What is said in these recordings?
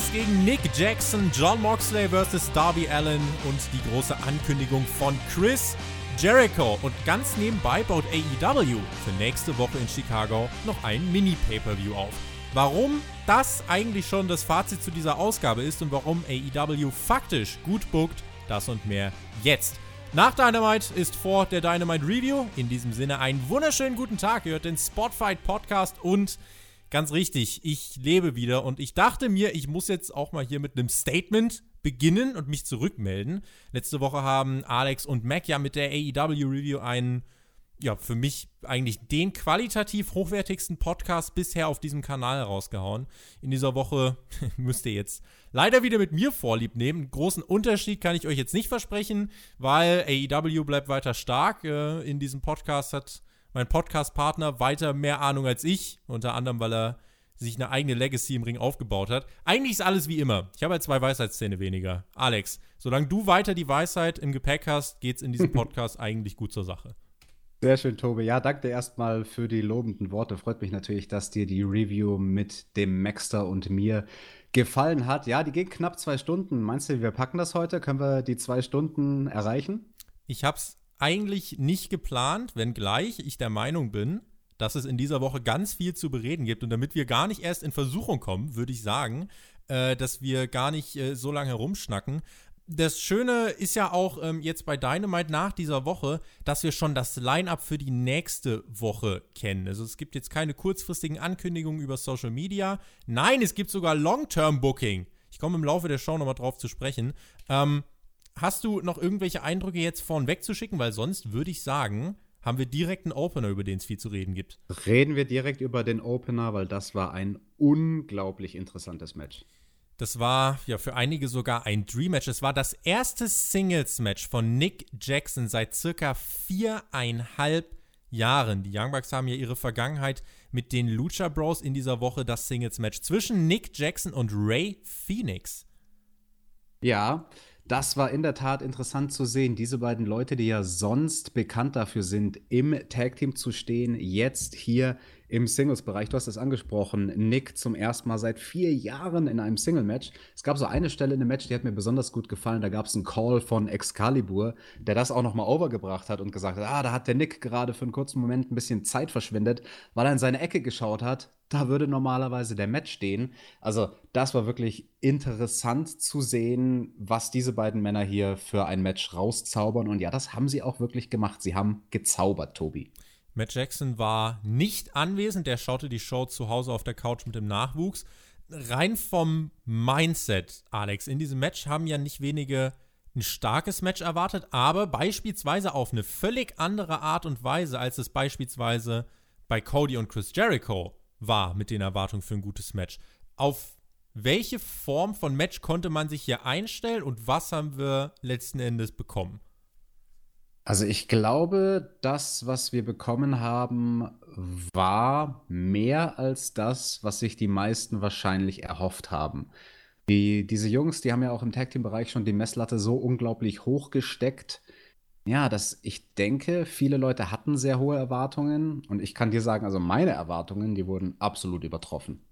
Phoenix gegen Nick Jackson, John Moxley vs. Darby Allen und die große Ankündigung von Chris Jericho. Und ganz nebenbei baut AEW für nächste Woche in Chicago noch ein Mini-Pay-Per-View auf. Warum das eigentlich schon das Fazit zu dieser Ausgabe ist und warum AEW faktisch gut bookt, das und mehr jetzt. Nach Dynamite ist vor der Dynamite Review. In diesem Sinne einen wunderschönen guten Tag. Ihr hört den Spotfight Podcast und Ganz richtig, ich lebe wieder und ich dachte mir, ich muss jetzt auch mal hier mit einem Statement beginnen und mich zurückmelden. Letzte Woche haben Alex und Mac ja mit der AEW Review einen, ja, für mich eigentlich den qualitativ hochwertigsten Podcast bisher auf diesem Kanal rausgehauen. In dieser Woche müsst ihr jetzt leider wieder mit mir Vorlieb nehmen. Einen großen Unterschied kann ich euch jetzt nicht versprechen, weil AEW bleibt weiter stark. Äh, in diesem Podcast hat mein Podcast-Partner weiter mehr Ahnung als ich, unter anderem, weil er sich eine eigene Legacy im Ring aufgebaut hat. Eigentlich ist alles wie immer. Ich habe halt zwei Weisheitszähne weniger. Alex, solange du weiter die Weisheit im Gepäck hast, geht es in diesem Podcast eigentlich gut zur Sache. Sehr schön, Tobi. Ja, danke dir erstmal für die lobenden Worte. Freut mich natürlich, dass dir die Review mit dem Maxter und mir gefallen hat. Ja, die geht knapp zwei Stunden. Meinst du, wir packen das heute? Können wir die zwei Stunden erreichen? Ich habe es eigentlich nicht geplant, wenngleich ich der Meinung bin, dass es in dieser Woche ganz viel zu bereden gibt. Und damit wir gar nicht erst in Versuchung kommen, würde ich sagen, äh, dass wir gar nicht äh, so lange herumschnacken. Das Schöne ist ja auch ähm, jetzt bei Dynamite nach dieser Woche, dass wir schon das Line-up für die nächste Woche kennen. Also es gibt jetzt keine kurzfristigen Ankündigungen über Social Media. Nein, es gibt sogar Long-Term-Booking. Ich komme im Laufe der Show nochmal drauf zu sprechen. Ähm, Hast du noch irgendwelche Eindrücke jetzt vorn wegzuschicken? Weil sonst würde ich sagen, haben wir direkt einen Opener, über den es viel zu reden gibt. Reden wir direkt über den Opener, weil das war ein unglaublich interessantes Match. Das war ja für einige sogar ein Dream-Match. Es war das erste Singles-Match von Nick Jackson seit circa viereinhalb Jahren. Die Young Bucks haben ja ihre Vergangenheit mit den Lucha Bros in dieser Woche das Singles-Match zwischen Nick Jackson und Ray Phoenix. Ja, das war in der Tat interessant zu sehen. Diese beiden Leute, die ja sonst bekannt dafür sind, im Tag Team zu stehen, jetzt hier im Singles-Bereich. Du hast es angesprochen, Nick zum ersten Mal seit vier Jahren in einem Single-Match. Es gab so eine Stelle in dem Match, die hat mir besonders gut gefallen. Da gab es einen Call von Excalibur, der das auch nochmal overgebracht hat und gesagt hat, ah, da hat der Nick gerade für einen kurzen Moment ein bisschen Zeit verschwendet, weil er in seine Ecke geschaut hat. Da würde normalerweise der Match stehen. Also das war wirklich interessant zu sehen, was diese beiden Männer hier für ein Match rauszaubern. Und ja, das haben sie auch wirklich gemacht. Sie haben gezaubert, Tobi. Matt Jackson war nicht anwesend, der schaute die Show zu Hause auf der Couch mit dem Nachwuchs. Rein vom Mindset, Alex, in diesem Match haben ja nicht wenige ein starkes Match erwartet, aber beispielsweise auf eine völlig andere Art und Weise, als es beispielsweise bei Cody und Chris Jericho war mit den Erwartungen für ein gutes Match. Auf welche Form von Match konnte man sich hier einstellen und was haben wir letzten Endes bekommen? Also ich glaube, das, was wir bekommen haben, war mehr als das, was sich die meisten wahrscheinlich erhofft haben. Die, diese Jungs, die haben ja auch im Tag Team Bereich schon die Messlatte so unglaublich hoch gesteckt. Ja, dass ich denke, viele Leute hatten sehr hohe Erwartungen und ich kann dir sagen, also meine Erwartungen, die wurden absolut übertroffen.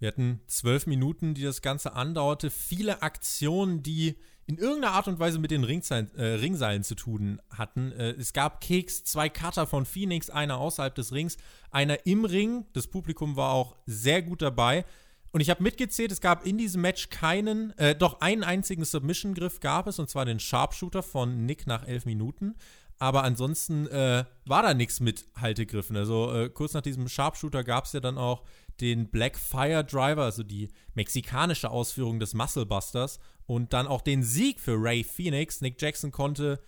Wir hatten zwölf Minuten, die das Ganze andauerte, viele Aktionen, die in irgendeiner Art und Weise mit den Ringseilen, äh, Ringseilen zu tun hatten. Äh, es gab Keks, zwei Cutter von Phoenix, einer außerhalb des Rings, einer im Ring. Das Publikum war auch sehr gut dabei. Und ich habe mitgezählt, es gab in diesem Match keinen, äh, doch einen einzigen Submission-Griff gab es, und zwar den Sharpshooter von Nick nach elf Minuten. Aber ansonsten äh, war da nichts mit Haltegriffen. Also äh, kurz nach diesem Sharpshooter gab es ja dann auch den Black Fire Driver, also die mexikanische Ausführung des Muscle Busters und dann auch den Sieg für Ray Phoenix. Nick Jackson konnte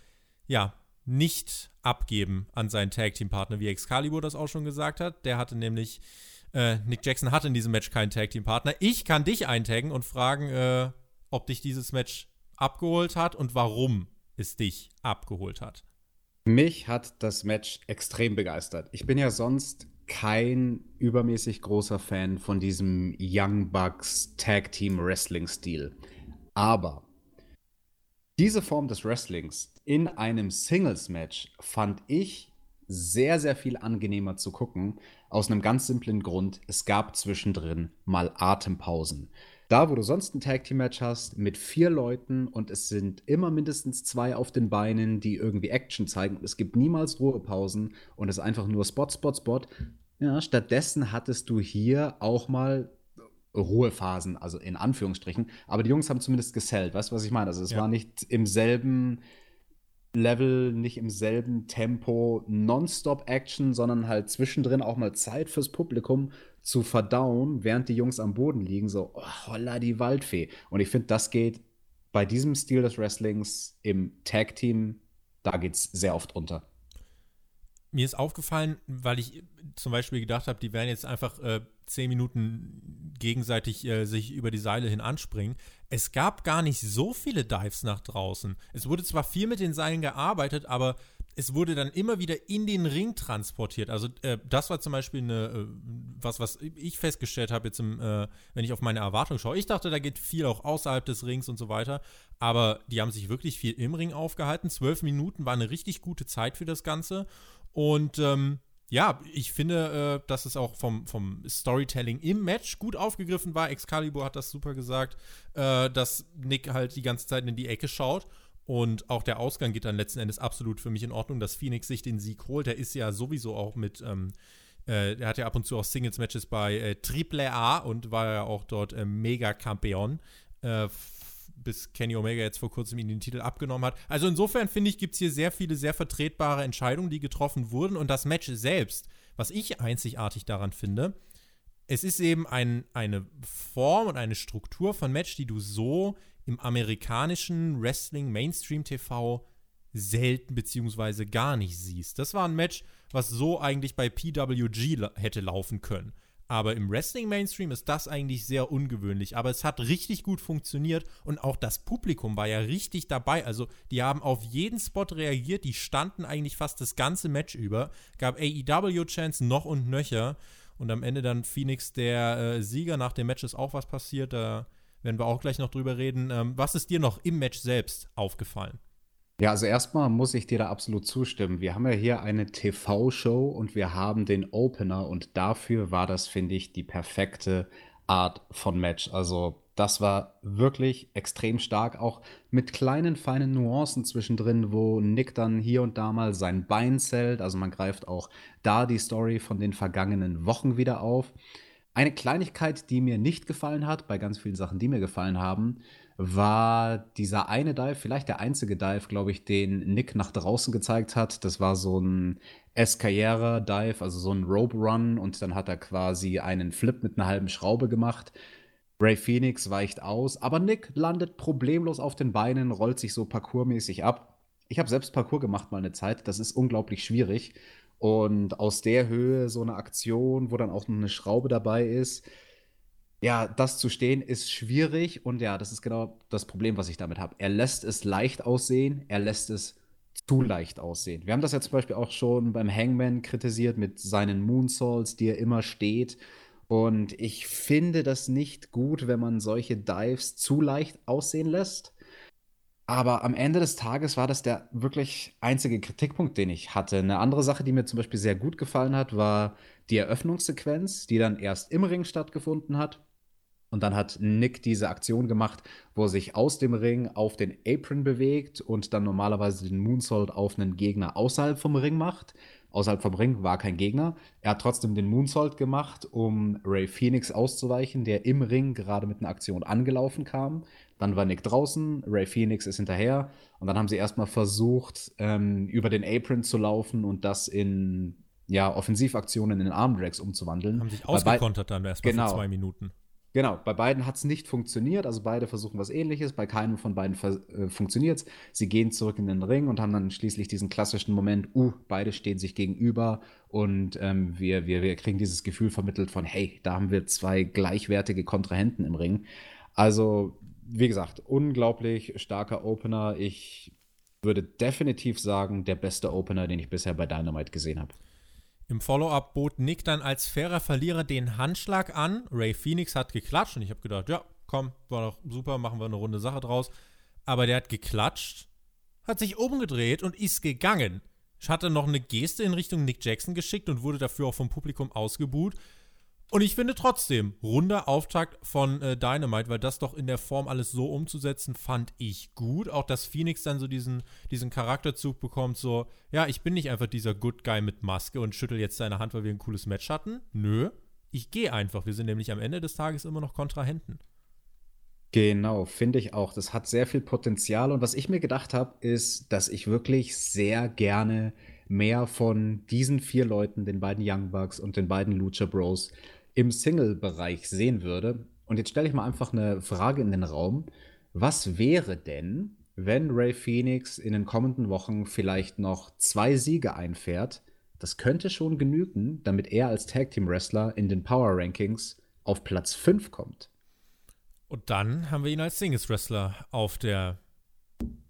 ja nicht abgeben an seinen Tag Team Partner, wie Excalibur das auch schon gesagt hat. Der hatte nämlich äh, Nick Jackson hatte in diesem Match keinen Tag Team Partner. Ich kann dich eintaggen und fragen, äh, ob dich dieses Match abgeholt hat und warum es dich abgeholt hat? Mich hat das Match extrem begeistert. Ich bin ja sonst kein übermäßig großer Fan von diesem Young Bucks Tag Team Wrestling Stil. Aber diese Form des Wrestlings in einem Singles Match fand ich sehr, sehr viel angenehmer zu gucken. Aus einem ganz simplen Grund. Es gab zwischendrin mal Atempausen. Da, wo du sonst ein Tag Team Match hast mit vier Leuten und es sind immer mindestens zwei auf den Beinen, die irgendwie Action zeigen. Es gibt niemals Ruhepausen und es ist einfach nur Spot, Spot, Spot. Ja, stattdessen hattest du hier auch mal Ruhephasen, also in Anführungsstrichen. Aber die Jungs haben zumindest gesellt. Weißt du, was ich meine? Also es ja. war nicht im selben Level, nicht im selben Tempo Nonstop-Action, sondern halt zwischendrin auch mal Zeit fürs Publikum zu verdauen, während die Jungs am Boden liegen, so, oh, holla die Waldfee. Und ich finde, das geht bei diesem Stil des Wrestlings im Tag-Team, da geht es sehr oft unter. Mir ist aufgefallen, weil ich zum Beispiel gedacht habe, die werden jetzt einfach äh, zehn Minuten gegenseitig äh, sich über die Seile hin anspringen. Es gab gar nicht so viele Dives nach draußen. Es wurde zwar viel mit den Seilen gearbeitet, aber es wurde dann immer wieder in den Ring transportiert. Also äh, das war zum Beispiel eine, äh, was, was ich festgestellt habe jetzt, im, äh, wenn ich auf meine Erwartung schaue. Ich dachte, da geht viel auch außerhalb des Rings und so weiter. Aber die haben sich wirklich viel im Ring aufgehalten. Zwölf Minuten war eine richtig gute Zeit für das Ganze. Und ähm, ja, ich finde, äh, dass es auch vom, vom Storytelling im Match gut aufgegriffen war. Excalibur hat das super gesagt, äh, dass Nick halt die ganze Zeit in die Ecke schaut. Und auch der Ausgang geht dann letzten Endes absolut für mich in Ordnung, dass Phoenix sich den Sieg holt. Der ist ja sowieso auch mit, ähm, äh, er hat ja ab und zu auch Singles-Matches bei äh, Triple A und war ja auch dort äh, Mega-Campeon. Äh, bis Kenny Omega jetzt vor kurzem ihn den Titel abgenommen hat. Also insofern finde ich, gibt es hier sehr viele sehr vertretbare Entscheidungen, die getroffen wurden. Und das Match selbst, was ich einzigartig daran finde, es ist eben ein, eine Form und eine Struktur von Match, die du so im amerikanischen Wrestling Mainstream TV selten beziehungsweise gar nicht siehst. Das war ein Match, was so eigentlich bei PWG hätte laufen können. Aber im Wrestling Mainstream ist das eigentlich sehr ungewöhnlich. Aber es hat richtig gut funktioniert und auch das Publikum war ja richtig dabei. Also die haben auf jeden Spot reagiert. Die standen eigentlich fast das ganze Match über. Gab AEW-Chance noch und nöcher. Und am Ende dann Phoenix der äh, Sieger. Nach dem Match ist auch was passiert. Da werden wir auch gleich noch drüber reden. Ähm, was ist dir noch im Match selbst aufgefallen? Ja, also erstmal muss ich dir da absolut zustimmen. Wir haben ja hier eine TV-Show und wir haben den Opener und dafür war das, finde ich, die perfekte Art von Match. Also das war wirklich extrem stark, auch mit kleinen, feinen Nuancen zwischendrin, wo Nick dann hier und da mal sein Bein zählt. Also man greift auch da die Story von den vergangenen Wochen wieder auf. Eine Kleinigkeit, die mir nicht gefallen hat, bei ganz vielen Sachen, die mir gefallen haben, war dieser eine Dive, vielleicht der einzige Dive, glaube ich, den Nick nach draußen gezeigt hat. Das war so ein Escayera-Dive, also so ein Rope Run und dann hat er quasi einen Flip mit einer halben Schraube gemacht. Ray Phoenix weicht aus, aber Nick landet problemlos auf den Beinen, rollt sich so parkourmäßig ab. Ich habe selbst Parkour gemacht mal eine Zeit, das ist unglaublich schwierig. Und aus der Höhe so eine Aktion, wo dann auch noch eine Schraube dabei ist, ja, das zu stehen ist schwierig und ja, das ist genau das Problem, was ich damit habe. Er lässt es leicht aussehen, er lässt es zu leicht aussehen. Wir haben das ja zum Beispiel auch schon beim Hangman kritisiert mit seinen Moonsaults, die er immer steht. Und ich finde das nicht gut, wenn man solche Dives zu leicht aussehen lässt. Aber am Ende des Tages war das der wirklich einzige Kritikpunkt, den ich hatte. Eine andere Sache, die mir zum Beispiel sehr gut gefallen hat, war die Eröffnungssequenz, die dann erst im Ring stattgefunden hat. Und dann hat Nick diese Aktion gemacht, wo er sich aus dem Ring auf den Apron bewegt und dann normalerweise den Moonsault auf einen Gegner außerhalb vom Ring macht. Außerhalb vom Ring war kein Gegner. Er hat trotzdem den Moonsault gemacht, um Ray Phoenix auszuweichen, der im Ring gerade mit einer Aktion angelaufen kam. Dann war Nick draußen, Ray Phoenix ist hinterher und dann haben sie erstmal versucht, ähm, über den Apron zu laufen und das in ja, Offensivaktionen in Armdrags umzuwandeln. Haben sich ausgekontert dann erstmal genau. für zwei Minuten. Genau, bei beiden hat es nicht funktioniert, also beide versuchen was ähnliches, bei keinem von beiden äh, funktioniert es. Sie gehen zurück in den Ring und haben dann schließlich diesen klassischen Moment, uh, beide stehen sich gegenüber und ähm, wir, wir, wir kriegen dieses Gefühl vermittelt von, hey, da haben wir zwei gleichwertige Kontrahenten im Ring. Also wie gesagt, unglaublich starker Opener. Ich würde definitiv sagen, der beste Opener, den ich bisher bei Dynamite gesehen habe. Im Follow-up bot Nick dann als fairer Verlierer den Handschlag an. Ray Phoenix hat geklatscht und ich habe gedacht, ja, komm, war doch super, machen wir eine runde Sache draus. Aber der hat geklatscht, hat sich umgedreht und ist gegangen. Ich hatte noch eine Geste in Richtung Nick Jackson geschickt und wurde dafür auch vom Publikum ausgebuht. Und ich finde trotzdem, runder Auftakt von äh, Dynamite, weil das doch in der Form alles so umzusetzen, fand ich gut. Auch dass Phoenix dann so diesen, diesen Charakterzug bekommt, so, ja, ich bin nicht einfach dieser Good Guy mit Maske und schüttel jetzt seine Hand, weil wir ein cooles Match hatten. Nö, ich gehe einfach. Wir sind nämlich am Ende des Tages immer noch Kontrahenten. Genau, finde ich auch. Das hat sehr viel Potenzial. Und was ich mir gedacht habe, ist, dass ich wirklich sehr gerne mehr von diesen vier Leuten, den beiden Young Bucks und den beiden Lucha Bros, im Single-Bereich sehen würde. Und jetzt stelle ich mal einfach eine Frage in den Raum. Was wäre denn, wenn Ray Phoenix in den kommenden Wochen vielleicht noch zwei Siege einfährt? Das könnte schon genügen, damit er als Tag Team Wrestler in den Power Rankings auf Platz 5 kommt. Und dann haben wir ihn als Singles Wrestler auf der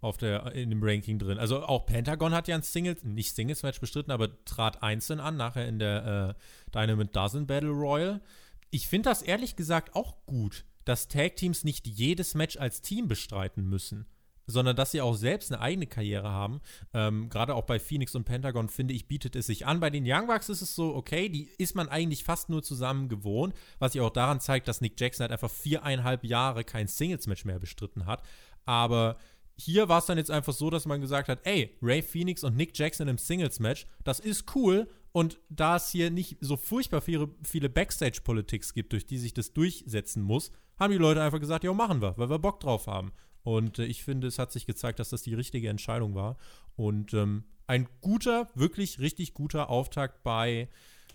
auf der, in dem Ranking drin. Also auch Pentagon hat ja ein Singles, nicht Singles-Match bestritten, aber trat einzeln an, nachher in der äh, Dynamite Dozen Battle Royal. Ich finde das ehrlich gesagt auch gut, dass Tag-Teams nicht jedes Match als Team bestreiten müssen, sondern dass sie auch selbst eine eigene Karriere haben. Ähm, Gerade auch bei Phoenix und Pentagon, finde ich, bietet es sich an. Bei den Young Bucks ist es so, okay, die ist man eigentlich fast nur zusammen gewohnt, was sich auch daran zeigt, dass Nick Jackson halt einfach viereinhalb Jahre kein Singles-Match mehr bestritten hat. Aber hier war es dann jetzt einfach so, dass man gesagt hat, ey, Ray Phoenix und Nick Jackson im Singles-Match, das ist cool. Und da es hier nicht so furchtbar viele, viele Backstage-Politics gibt, durch die sich das durchsetzen muss, haben die Leute einfach gesagt, ja, machen wir, weil wir Bock drauf haben. Und äh, ich finde, es hat sich gezeigt, dass das die richtige Entscheidung war. Und ähm, ein guter, wirklich richtig guter Auftakt bei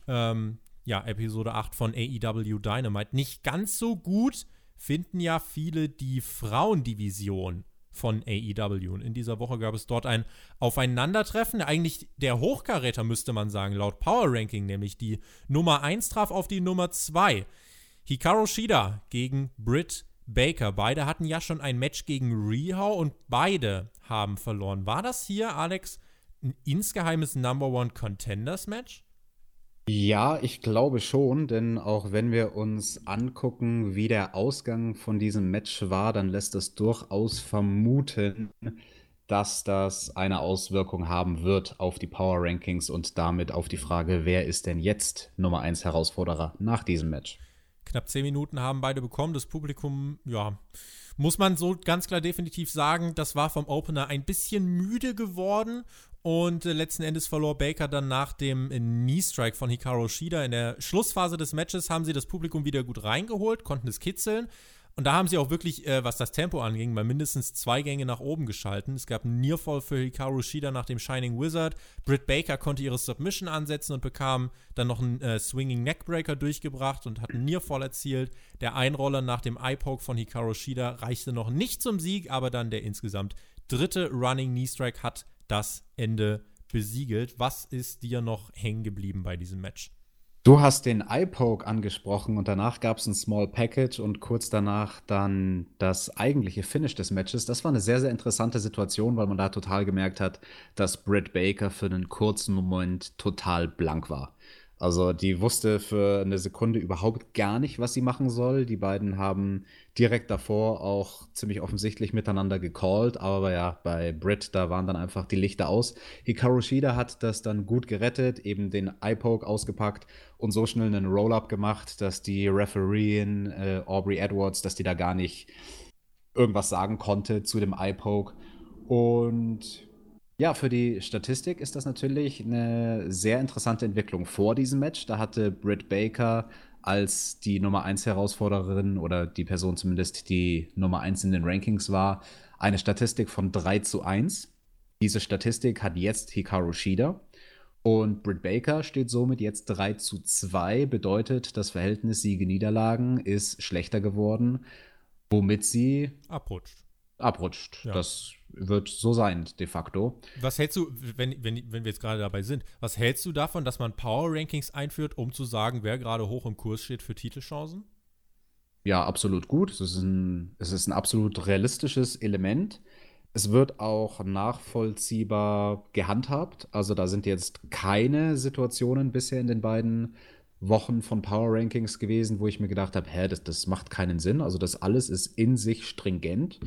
ähm, ja, Episode 8 von AEW Dynamite. Nicht ganz so gut finden ja viele die Frauendivision von AEW. Und in dieser Woche gab es dort ein Aufeinandertreffen. Eigentlich der Hochkaräter, müsste man sagen, laut Power Ranking, nämlich die Nummer 1 traf auf die Nummer 2. Hikaru Shida gegen Britt Baker. Beide hatten ja schon ein Match gegen Rehau und beide haben verloren. War das hier, Alex, ein insgeheimes Number One Contenders Match? Ja, ich glaube schon, denn auch wenn wir uns angucken, wie der Ausgang von diesem Match war, dann lässt es durchaus vermuten, dass das eine Auswirkung haben wird auf die Power Rankings und damit auf die Frage, wer ist denn jetzt Nummer 1 Herausforderer nach diesem Match. Knapp zehn Minuten haben beide bekommen. Das Publikum, ja, muss man so ganz klar definitiv sagen, das war vom Opener ein bisschen müde geworden und äh, letzten Endes verlor Baker dann nach dem äh, Knee-Strike von Hikaru Shida. In der Schlussphase des Matches haben sie das Publikum wieder gut reingeholt, konnten es kitzeln. Und da haben sie auch wirklich, äh, was das Tempo anging, mal mindestens zwei Gänge nach oben geschalten. Es gab einen Nearfall für Hikaru Shida nach dem Shining Wizard. Britt Baker konnte ihre Submission ansetzen und bekam dann noch einen äh, Swinging Neckbreaker durchgebracht und hat einen Nearfall erzielt. Der Einroller nach dem Eye-Poke von Hikaru Shida reichte noch nicht zum Sieg, aber dann der insgesamt dritte Running Knee Strike hat das Ende besiegelt. Was ist dir noch hängen geblieben bei diesem Match? Du hast den Eye-Poke angesprochen und danach gab es ein Small Package und kurz danach dann das eigentliche Finish des Matches. Das war eine sehr, sehr interessante Situation, weil man da total gemerkt hat, dass Britt Baker für einen kurzen Moment total blank war. Also die wusste für eine Sekunde überhaupt gar nicht, was sie machen soll. Die beiden haben direkt davor auch ziemlich offensichtlich miteinander gecallt, aber ja, bei Britt, da waren dann einfach die Lichter aus. Hikaru Shida hat das dann gut gerettet, eben den Eye-Poke ausgepackt und so schnell einen Roll-Up gemacht, dass die Refereein äh, Aubrey Edwards, dass die da gar nicht irgendwas sagen konnte zu dem Eye-Poke. Und ja, für die Statistik ist das natürlich eine sehr interessante Entwicklung vor diesem Match. Da hatte Britt Baker als die Nummer 1 Herausforderin oder die Person zumindest, die Nummer 1 in den Rankings war, eine Statistik von 3 zu 1. Diese Statistik hat jetzt Hikaru Shida. Und Britt Baker steht somit jetzt 3 zu 2, bedeutet, das Verhältnis Siege-Niederlagen ist schlechter geworden, womit sie abrutscht. Abrutscht. Ja. Das wird so sein, de facto. Was hältst du, wenn, wenn, wenn wir jetzt gerade dabei sind, was hältst du davon, dass man Power Rankings einführt, um zu sagen, wer gerade hoch im Kurs steht für Titelchancen? Ja, absolut gut. Es ist ein, es ist ein absolut realistisches Element. Es wird auch nachvollziehbar gehandhabt. Also da sind jetzt keine Situationen bisher in den beiden Wochen von Power Rankings gewesen, wo ich mir gedacht habe, hä, das, das macht keinen Sinn. Also das alles ist in sich stringent.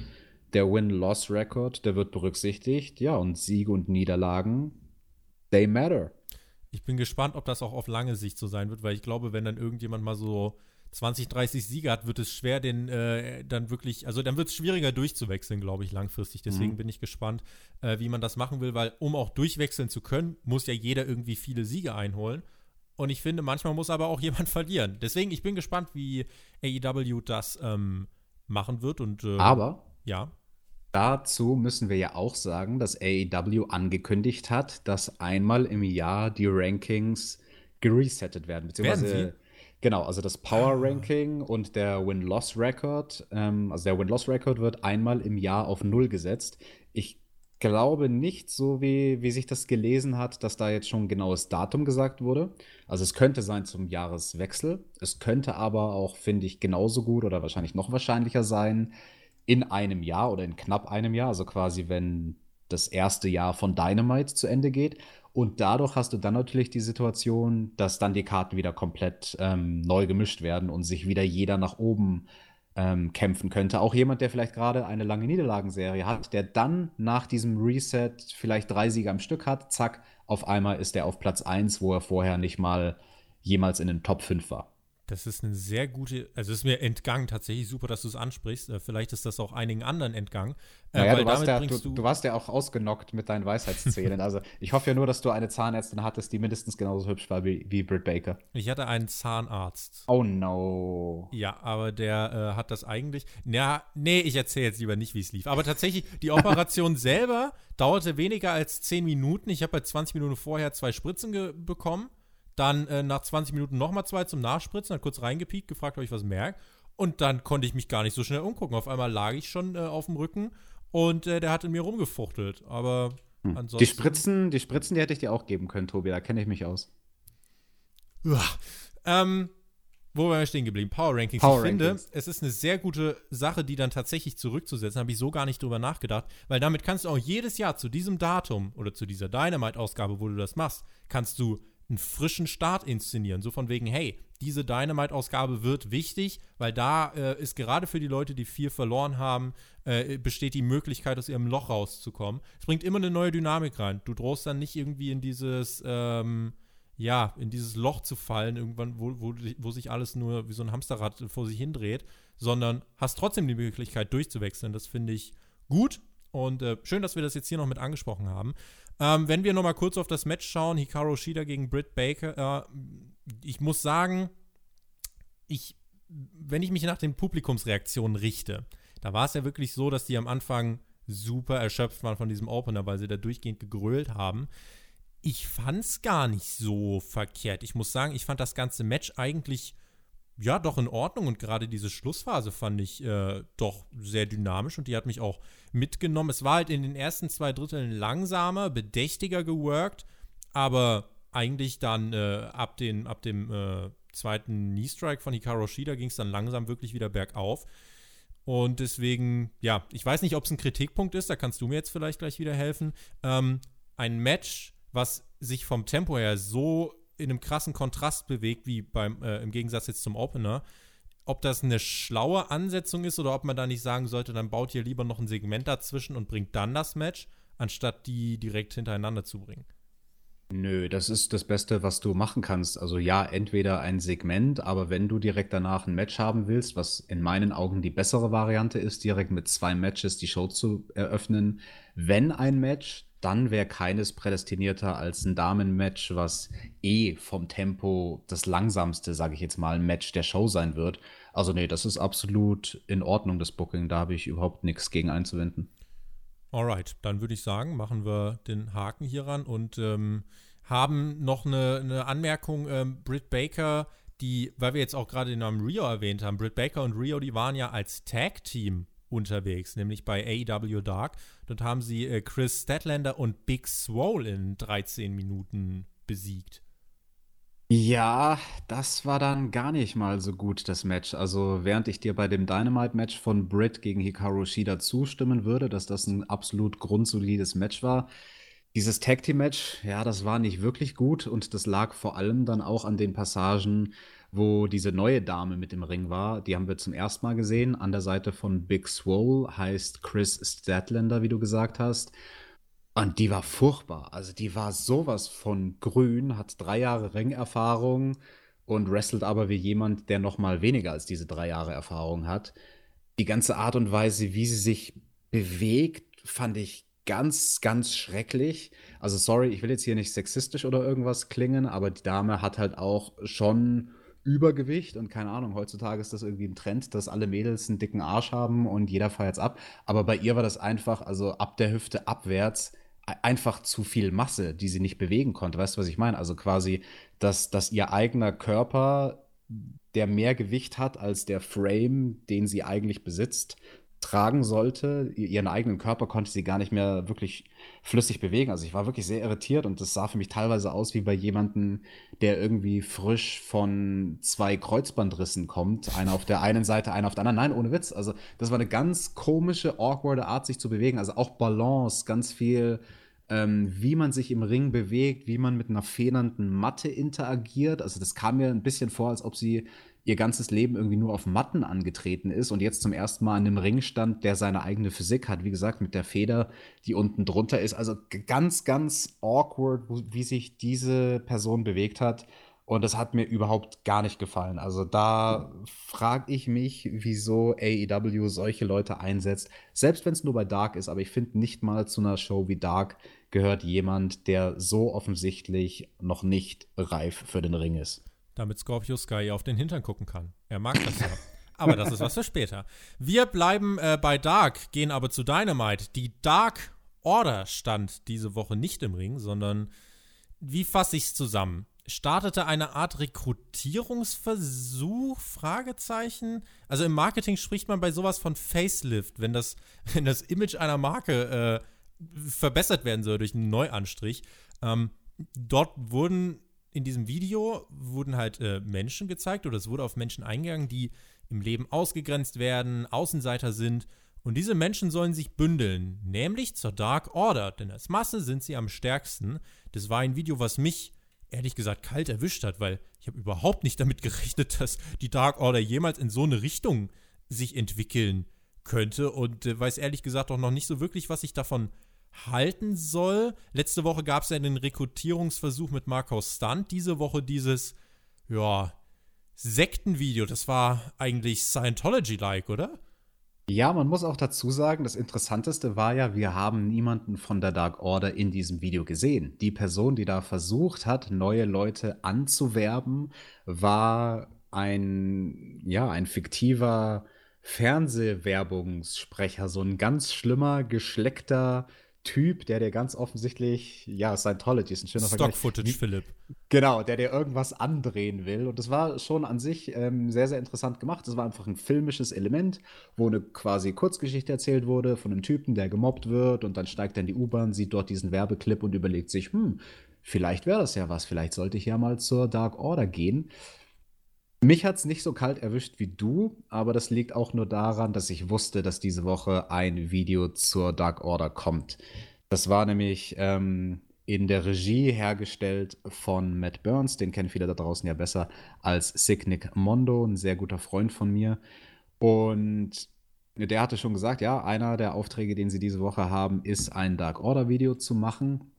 Der Win-Loss-Record, der wird berücksichtigt. Ja, und Siege und Niederlagen, they matter. Ich bin gespannt, ob das auch auf lange Sicht so sein wird, weil ich glaube, wenn dann irgendjemand mal so 20, 30 Siege hat, wird es schwer, den äh, dann wirklich, also dann wird es schwieriger durchzuwechseln, glaube ich, langfristig. Deswegen mhm. bin ich gespannt, äh, wie man das machen will, weil um auch durchwechseln zu können, muss ja jeder irgendwie viele Siege einholen. Und ich finde, manchmal muss aber auch jemand verlieren. Deswegen, ich bin gespannt, wie AEW das ähm, machen wird. Und, äh, aber ja. Dazu müssen wir ja auch sagen, dass AEW angekündigt hat, dass einmal im Jahr die Rankings geresettet werden. Beziehungsweise, genau, also das Power ah. Ranking und der Win-Loss-Record, ähm, also der Win-Loss-Record wird einmal im Jahr auf Null gesetzt. Ich glaube nicht, so wie, wie sich das gelesen hat, dass da jetzt schon ein genaues Datum gesagt wurde. Also es könnte sein zum Jahreswechsel. Es könnte aber auch, finde ich, genauso gut oder wahrscheinlich noch wahrscheinlicher sein, in einem Jahr oder in knapp einem Jahr, also quasi wenn das erste Jahr von Dynamite zu Ende geht. Und dadurch hast du dann natürlich die Situation, dass dann die Karten wieder komplett ähm, neu gemischt werden und sich wieder jeder nach oben ähm, kämpfen könnte. Auch jemand, der vielleicht gerade eine lange Niederlagenserie hat, der dann nach diesem Reset vielleicht drei Siege am Stück hat, zack, auf einmal ist er auf Platz 1, wo er vorher nicht mal jemals in den Top 5 war. Das ist eine sehr gute, also es ist mir entgangen tatsächlich, super, dass du es ansprichst. Äh, vielleicht ist das auch einigen anderen entgangen. Äh, naja, du, warst ja, du, du, warst ja auch ausgenockt mit deinen Weisheitszählen. also ich hoffe ja nur, dass du eine Zahnärztin hattest, die mindestens genauso hübsch war wie, wie Britt Baker. Ich hatte einen Zahnarzt. Oh no. Ja, aber der äh, hat das eigentlich. Na, nee, ich erzähle jetzt lieber nicht, wie es lief. Aber tatsächlich, die Operation selber dauerte weniger als 10 Minuten. Ich habe bei 20 Minuten vorher zwei Spritzen bekommen. Dann äh, nach 20 Minuten nochmal zwei zum Nachspritzen, hat kurz reingepiekt, gefragt, ob ich was merke. Und dann konnte ich mich gar nicht so schnell umgucken. Auf einmal lag ich schon äh, auf dem Rücken und äh, der hat in mir rumgefuchtelt. Aber hm. ansonsten. Die Spritzen, die Spritzen, die hätte ich dir auch geben können, Tobi. Da kenne ich mich aus. Uah. Ähm, wo waren wir stehen geblieben? Power Rankings. Power ich Rankings. finde, es ist eine sehr gute Sache, die dann tatsächlich zurückzusetzen. Habe ich so gar nicht drüber nachgedacht, weil damit kannst du auch jedes Jahr zu diesem Datum oder zu dieser Dynamite-Ausgabe, wo du das machst, kannst du einen frischen Start inszenieren. So von wegen, hey, diese Dynamite-Ausgabe wird wichtig, weil da äh, ist gerade für die Leute, die viel verloren haben, äh, besteht die Möglichkeit, aus ihrem Loch rauszukommen. Es bringt immer eine neue Dynamik rein. Du drohst dann nicht irgendwie in dieses, ähm, ja, in dieses Loch zu fallen, irgendwann, wo, wo, wo sich alles nur wie so ein Hamsterrad vor sich hindreht, sondern hast trotzdem die Möglichkeit durchzuwechseln. Das finde ich gut und äh, schön, dass wir das jetzt hier noch mit angesprochen haben. Ähm, wenn wir noch mal kurz auf das Match schauen, Hikaru Shida gegen Britt Baker, äh, ich muss sagen, ich, wenn ich mich nach den Publikumsreaktionen richte, da war es ja wirklich so, dass die am Anfang super erschöpft waren von diesem Opener, weil sie da durchgehend gegrölt haben. Ich fand es gar nicht so verkehrt. Ich muss sagen, ich fand das ganze Match eigentlich ja, doch in Ordnung. Und gerade diese Schlussphase fand ich äh, doch sehr dynamisch und die hat mich auch mitgenommen. Es war halt in den ersten zwei Dritteln langsamer, bedächtiger geworkt, aber eigentlich dann äh, ab, den, ab dem äh, zweiten Knee-Strike von Hikaru Shida ging es dann langsam wirklich wieder bergauf. Und deswegen, ja, ich weiß nicht, ob es ein Kritikpunkt ist, da kannst du mir jetzt vielleicht gleich wieder helfen. Ähm, ein Match, was sich vom Tempo her so in einem krassen Kontrast bewegt, wie beim, äh, im Gegensatz jetzt zum Opener. Ob das eine schlaue Ansetzung ist oder ob man da nicht sagen sollte, dann baut ihr lieber noch ein Segment dazwischen und bringt dann das Match, anstatt die direkt hintereinander zu bringen. Nö, das ist das Beste, was du machen kannst. Also ja, entweder ein Segment, aber wenn du direkt danach ein Match haben willst, was in meinen Augen die bessere Variante ist, direkt mit zwei Matches die Show zu eröffnen, wenn ein Match, dann wäre keines prädestinierter als ein Damenmatch, was eh vom Tempo das langsamste, sage ich jetzt mal, Match der Show sein wird. Also nee, das ist absolut in Ordnung, das Booking. Da habe ich überhaupt nichts gegen einzuwenden. Alright, dann würde ich sagen, machen wir den Haken hier ran und ähm, haben noch eine, eine Anmerkung. Ähm, Britt Baker, die, weil wir jetzt auch gerade den Namen Rio erwähnt haben, Britt Baker und Rio, die waren ja als Tag-Team unterwegs, nämlich bei AEW Dark. Dort haben sie äh, Chris Statlander und Big Swole in 13 Minuten besiegt. Ja, das war dann gar nicht mal so gut, das Match. Also, während ich dir bei dem Dynamite-Match von Britt gegen Hikaru Shida zustimmen würde, dass das ein absolut grundsolides Match war, dieses Tag Team Match, ja, das war nicht wirklich gut und das lag vor allem dann auch an den Passagen, wo diese neue Dame mit im Ring war. Die haben wir zum ersten Mal gesehen. An der Seite von Big Swole heißt Chris Statlander, wie du gesagt hast. Und die war furchtbar. Also die war sowas von grün, hat drei Jahre Ringerfahrung und wrestelt aber wie jemand, der noch mal weniger als diese drei Jahre Erfahrung hat. Die ganze Art und Weise, wie sie sich bewegt, fand ich ganz, ganz schrecklich. Also sorry, ich will jetzt hier nicht sexistisch oder irgendwas klingen, aber die Dame hat halt auch schon Übergewicht und keine Ahnung, heutzutage ist das irgendwie ein Trend, dass alle Mädels einen dicken Arsch haben und jeder feiert's ab. Aber bei ihr war das einfach, also ab der Hüfte abwärts, einfach zu viel Masse, die sie nicht bewegen konnte. Weißt du, was ich meine? Also quasi, dass, dass ihr eigener Körper, der mehr Gewicht hat als der Frame, den sie eigentlich besitzt, tragen sollte. Ihren eigenen Körper konnte sie gar nicht mehr wirklich flüssig bewegen. Also ich war wirklich sehr irritiert und das sah für mich teilweise aus wie bei jemandem, der irgendwie frisch von zwei Kreuzbandrissen kommt. Einer auf der einen Seite, einer auf der anderen. Nein, ohne Witz. Also das war eine ganz komische, awkwarde Art, sich zu bewegen. Also auch Balance, ganz viel ähm, wie man sich im Ring bewegt, wie man mit einer federnden Matte interagiert. Also das kam mir ein bisschen vor, als ob sie ihr ganzes Leben irgendwie nur auf Matten angetreten ist und jetzt zum ersten Mal an einem Ring stand, der seine eigene Physik hat. Wie gesagt, mit der Feder, die unten drunter ist. Also ganz, ganz awkward, wie sich diese Person bewegt hat. Und das hat mir überhaupt gar nicht gefallen. Also da frage ich mich, wieso AEW solche Leute einsetzt. Selbst wenn es nur bei Dark ist, aber ich finde nicht mal zu einer Show wie Dark gehört jemand, der so offensichtlich noch nicht reif für den Ring ist damit Scorpio Sky auf den Hintern gucken kann. Er mag das ja. aber das ist was für später. Wir bleiben äh, bei Dark, gehen aber zu Dynamite. Die Dark Order stand diese Woche nicht im Ring, sondern wie fasse ich es zusammen? Startete eine Art Rekrutierungsversuch? Fragezeichen. Also im Marketing spricht man bei sowas von Facelift, wenn das, wenn das Image einer Marke äh, verbessert werden soll durch einen Neuanstrich. Ähm, dort wurden in diesem Video wurden halt äh, Menschen gezeigt oder es wurde auf Menschen eingegangen, die im Leben ausgegrenzt werden, Außenseiter sind. Und diese Menschen sollen sich bündeln, nämlich zur Dark Order, denn als Masse sind sie am stärksten. Das war ein Video, was mich ehrlich gesagt kalt erwischt hat, weil ich habe überhaupt nicht damit gerechnet, dass die Dark Order jemals in so eine Richtung sich entwickeln könnte und äh, weiß ehrlich gesagt auch noch nicht so wirklich, was ich davon halten soll. Letzte Woche gab es ja den Rekrutierungsversuch mit Marcos Stunt. Diese Woche dieses, ja, Sektenvideo. Das war eigentlich Scientology-like, oder? Ja, man muss auch dazu sagen, das Interessanteste war ja, wir haben niemanden von der Dark Order in diesem Video gesehen. Die Person, die da versucht hat, neue Leute anzuwerben, war ein, ja, ein fiktiver Fernsehwerbungssprecher, so ein ganz schlimmer, geschleckter Typ, der dir ganz offensichtlich, ja, Scientology ist ein schöner Stock Footage, Philipp. Genau, der dir irgendwas andrehen will. Und das war schon an sich ähm, sehr, sehr interessant gemacht. Das war einfach ein filmisches Element, wo eine quasi Kurzgeschichte erzählt wurde von einem Typen, der gemobbt wird und dann steigt er in die U-Bahn, sieht dort diesen Werbeclip und überlegt sich, hm, vielleicht wäre das ja was, vielleicht sollte ich ja mal zur Dark Order gehen. Mich hat es nicht so kalt erwischt wie du, aber das liegt auch nur daran, dass ich wusste, dass diese Woche ein Video zur Dark Order kommt. Das war nämlich ähm, in der Regie hergestellt von Matt Burns, den kennen viele da draußen ja besser als Signic Mondo, ein sehr guter Freund von mir. Und der hatte schon gesagt, ja, einer der Aufträge, den sie diese Woche haben, ist ein Dark Order Video zu machen.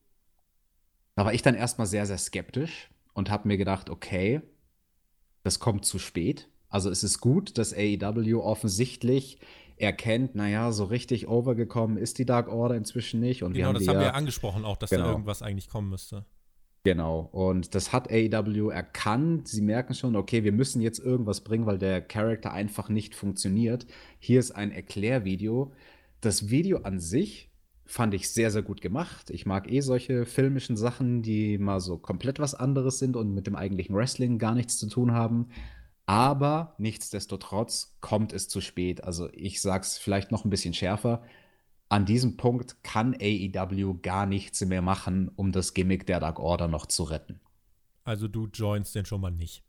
Da war ich dann erstmal sehr, sehr skeptisch und habe mir gedacht, okay, das kommt zu spät. Also es ist gut, dass AEW offensichtlich erkennt, naja, so richtig overgekommen ist die Dark Order inzwischen nicht. Und genau, wir das die haben ja, wir angesprochen auch, dass genau. da irgendwas eigentlich kommen müsste. Genau, und das hat AEW erkannt. Sie merken schon, okay, wir müssen jetzt irgendwas bringen, weil der Charakter einfach nicht funktioniert. Hier ist ein Erklärvideo. Das Video an sich fand ich sehr, sehr gut gemacht. Ich mag eh solche filmischen Sachen, die mal so komplett was anderes sind und mit dem eigentlichen Wrestling gar nichts zu tun haben. Aber nichtsdestotrotz kommt es zu spät. Also ich sag's vielleicht noch ein bisschen schärfer. An diesem Punkt kann AEW gar nichts mehr machen, um das Gimmick der Dark Order noch zu retten. Also du joinst den schon mal nicht.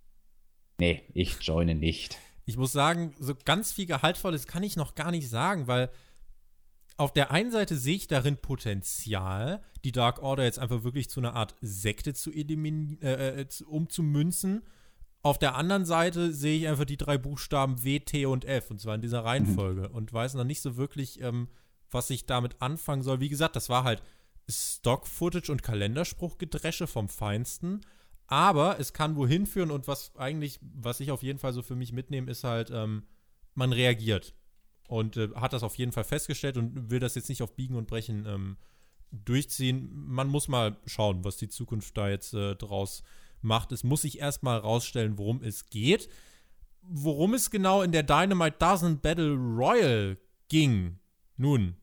Nee, ich joine nicht. Ich muss sagen, so ganz viel Gehaltvolles kann ich noch gar nicht sagen, weil auf der einen Seite sehe ich darin Potenzial, die Dark Order jetzt einfach wirklich zu einer Art Sekte zu eliminieren, äh, äh umzumünzen. Auf der anderen Seite sehe ich einfach die drei Buchstaben W, T und F, und zwar in dieser Reihenfolge, mhm. und weiß noch nicht so wirklich, ähm, was ich damit anfangen soll. Wie gesagt, das war halt Stock-Footage und Kalenderspruchgedresche vom Feinsten. Aber es kann wohin führen und was eigentlich, was ich auf jeden Fall so für mich mitnehme, ist halt, ähm, man reagiert. Und äh, hat das auf jeden Fall festgestellt und will das jetzt nicht auf Biegen und Brechen ähm, durchziehen. Man muss mal schauen, was die Zukunft da jetzt äh, draus macht. Es muss sich erstmal rausstellen, worum es geht. Worum es genau in der Dynamite Dozen Battle Royal ging. Nun,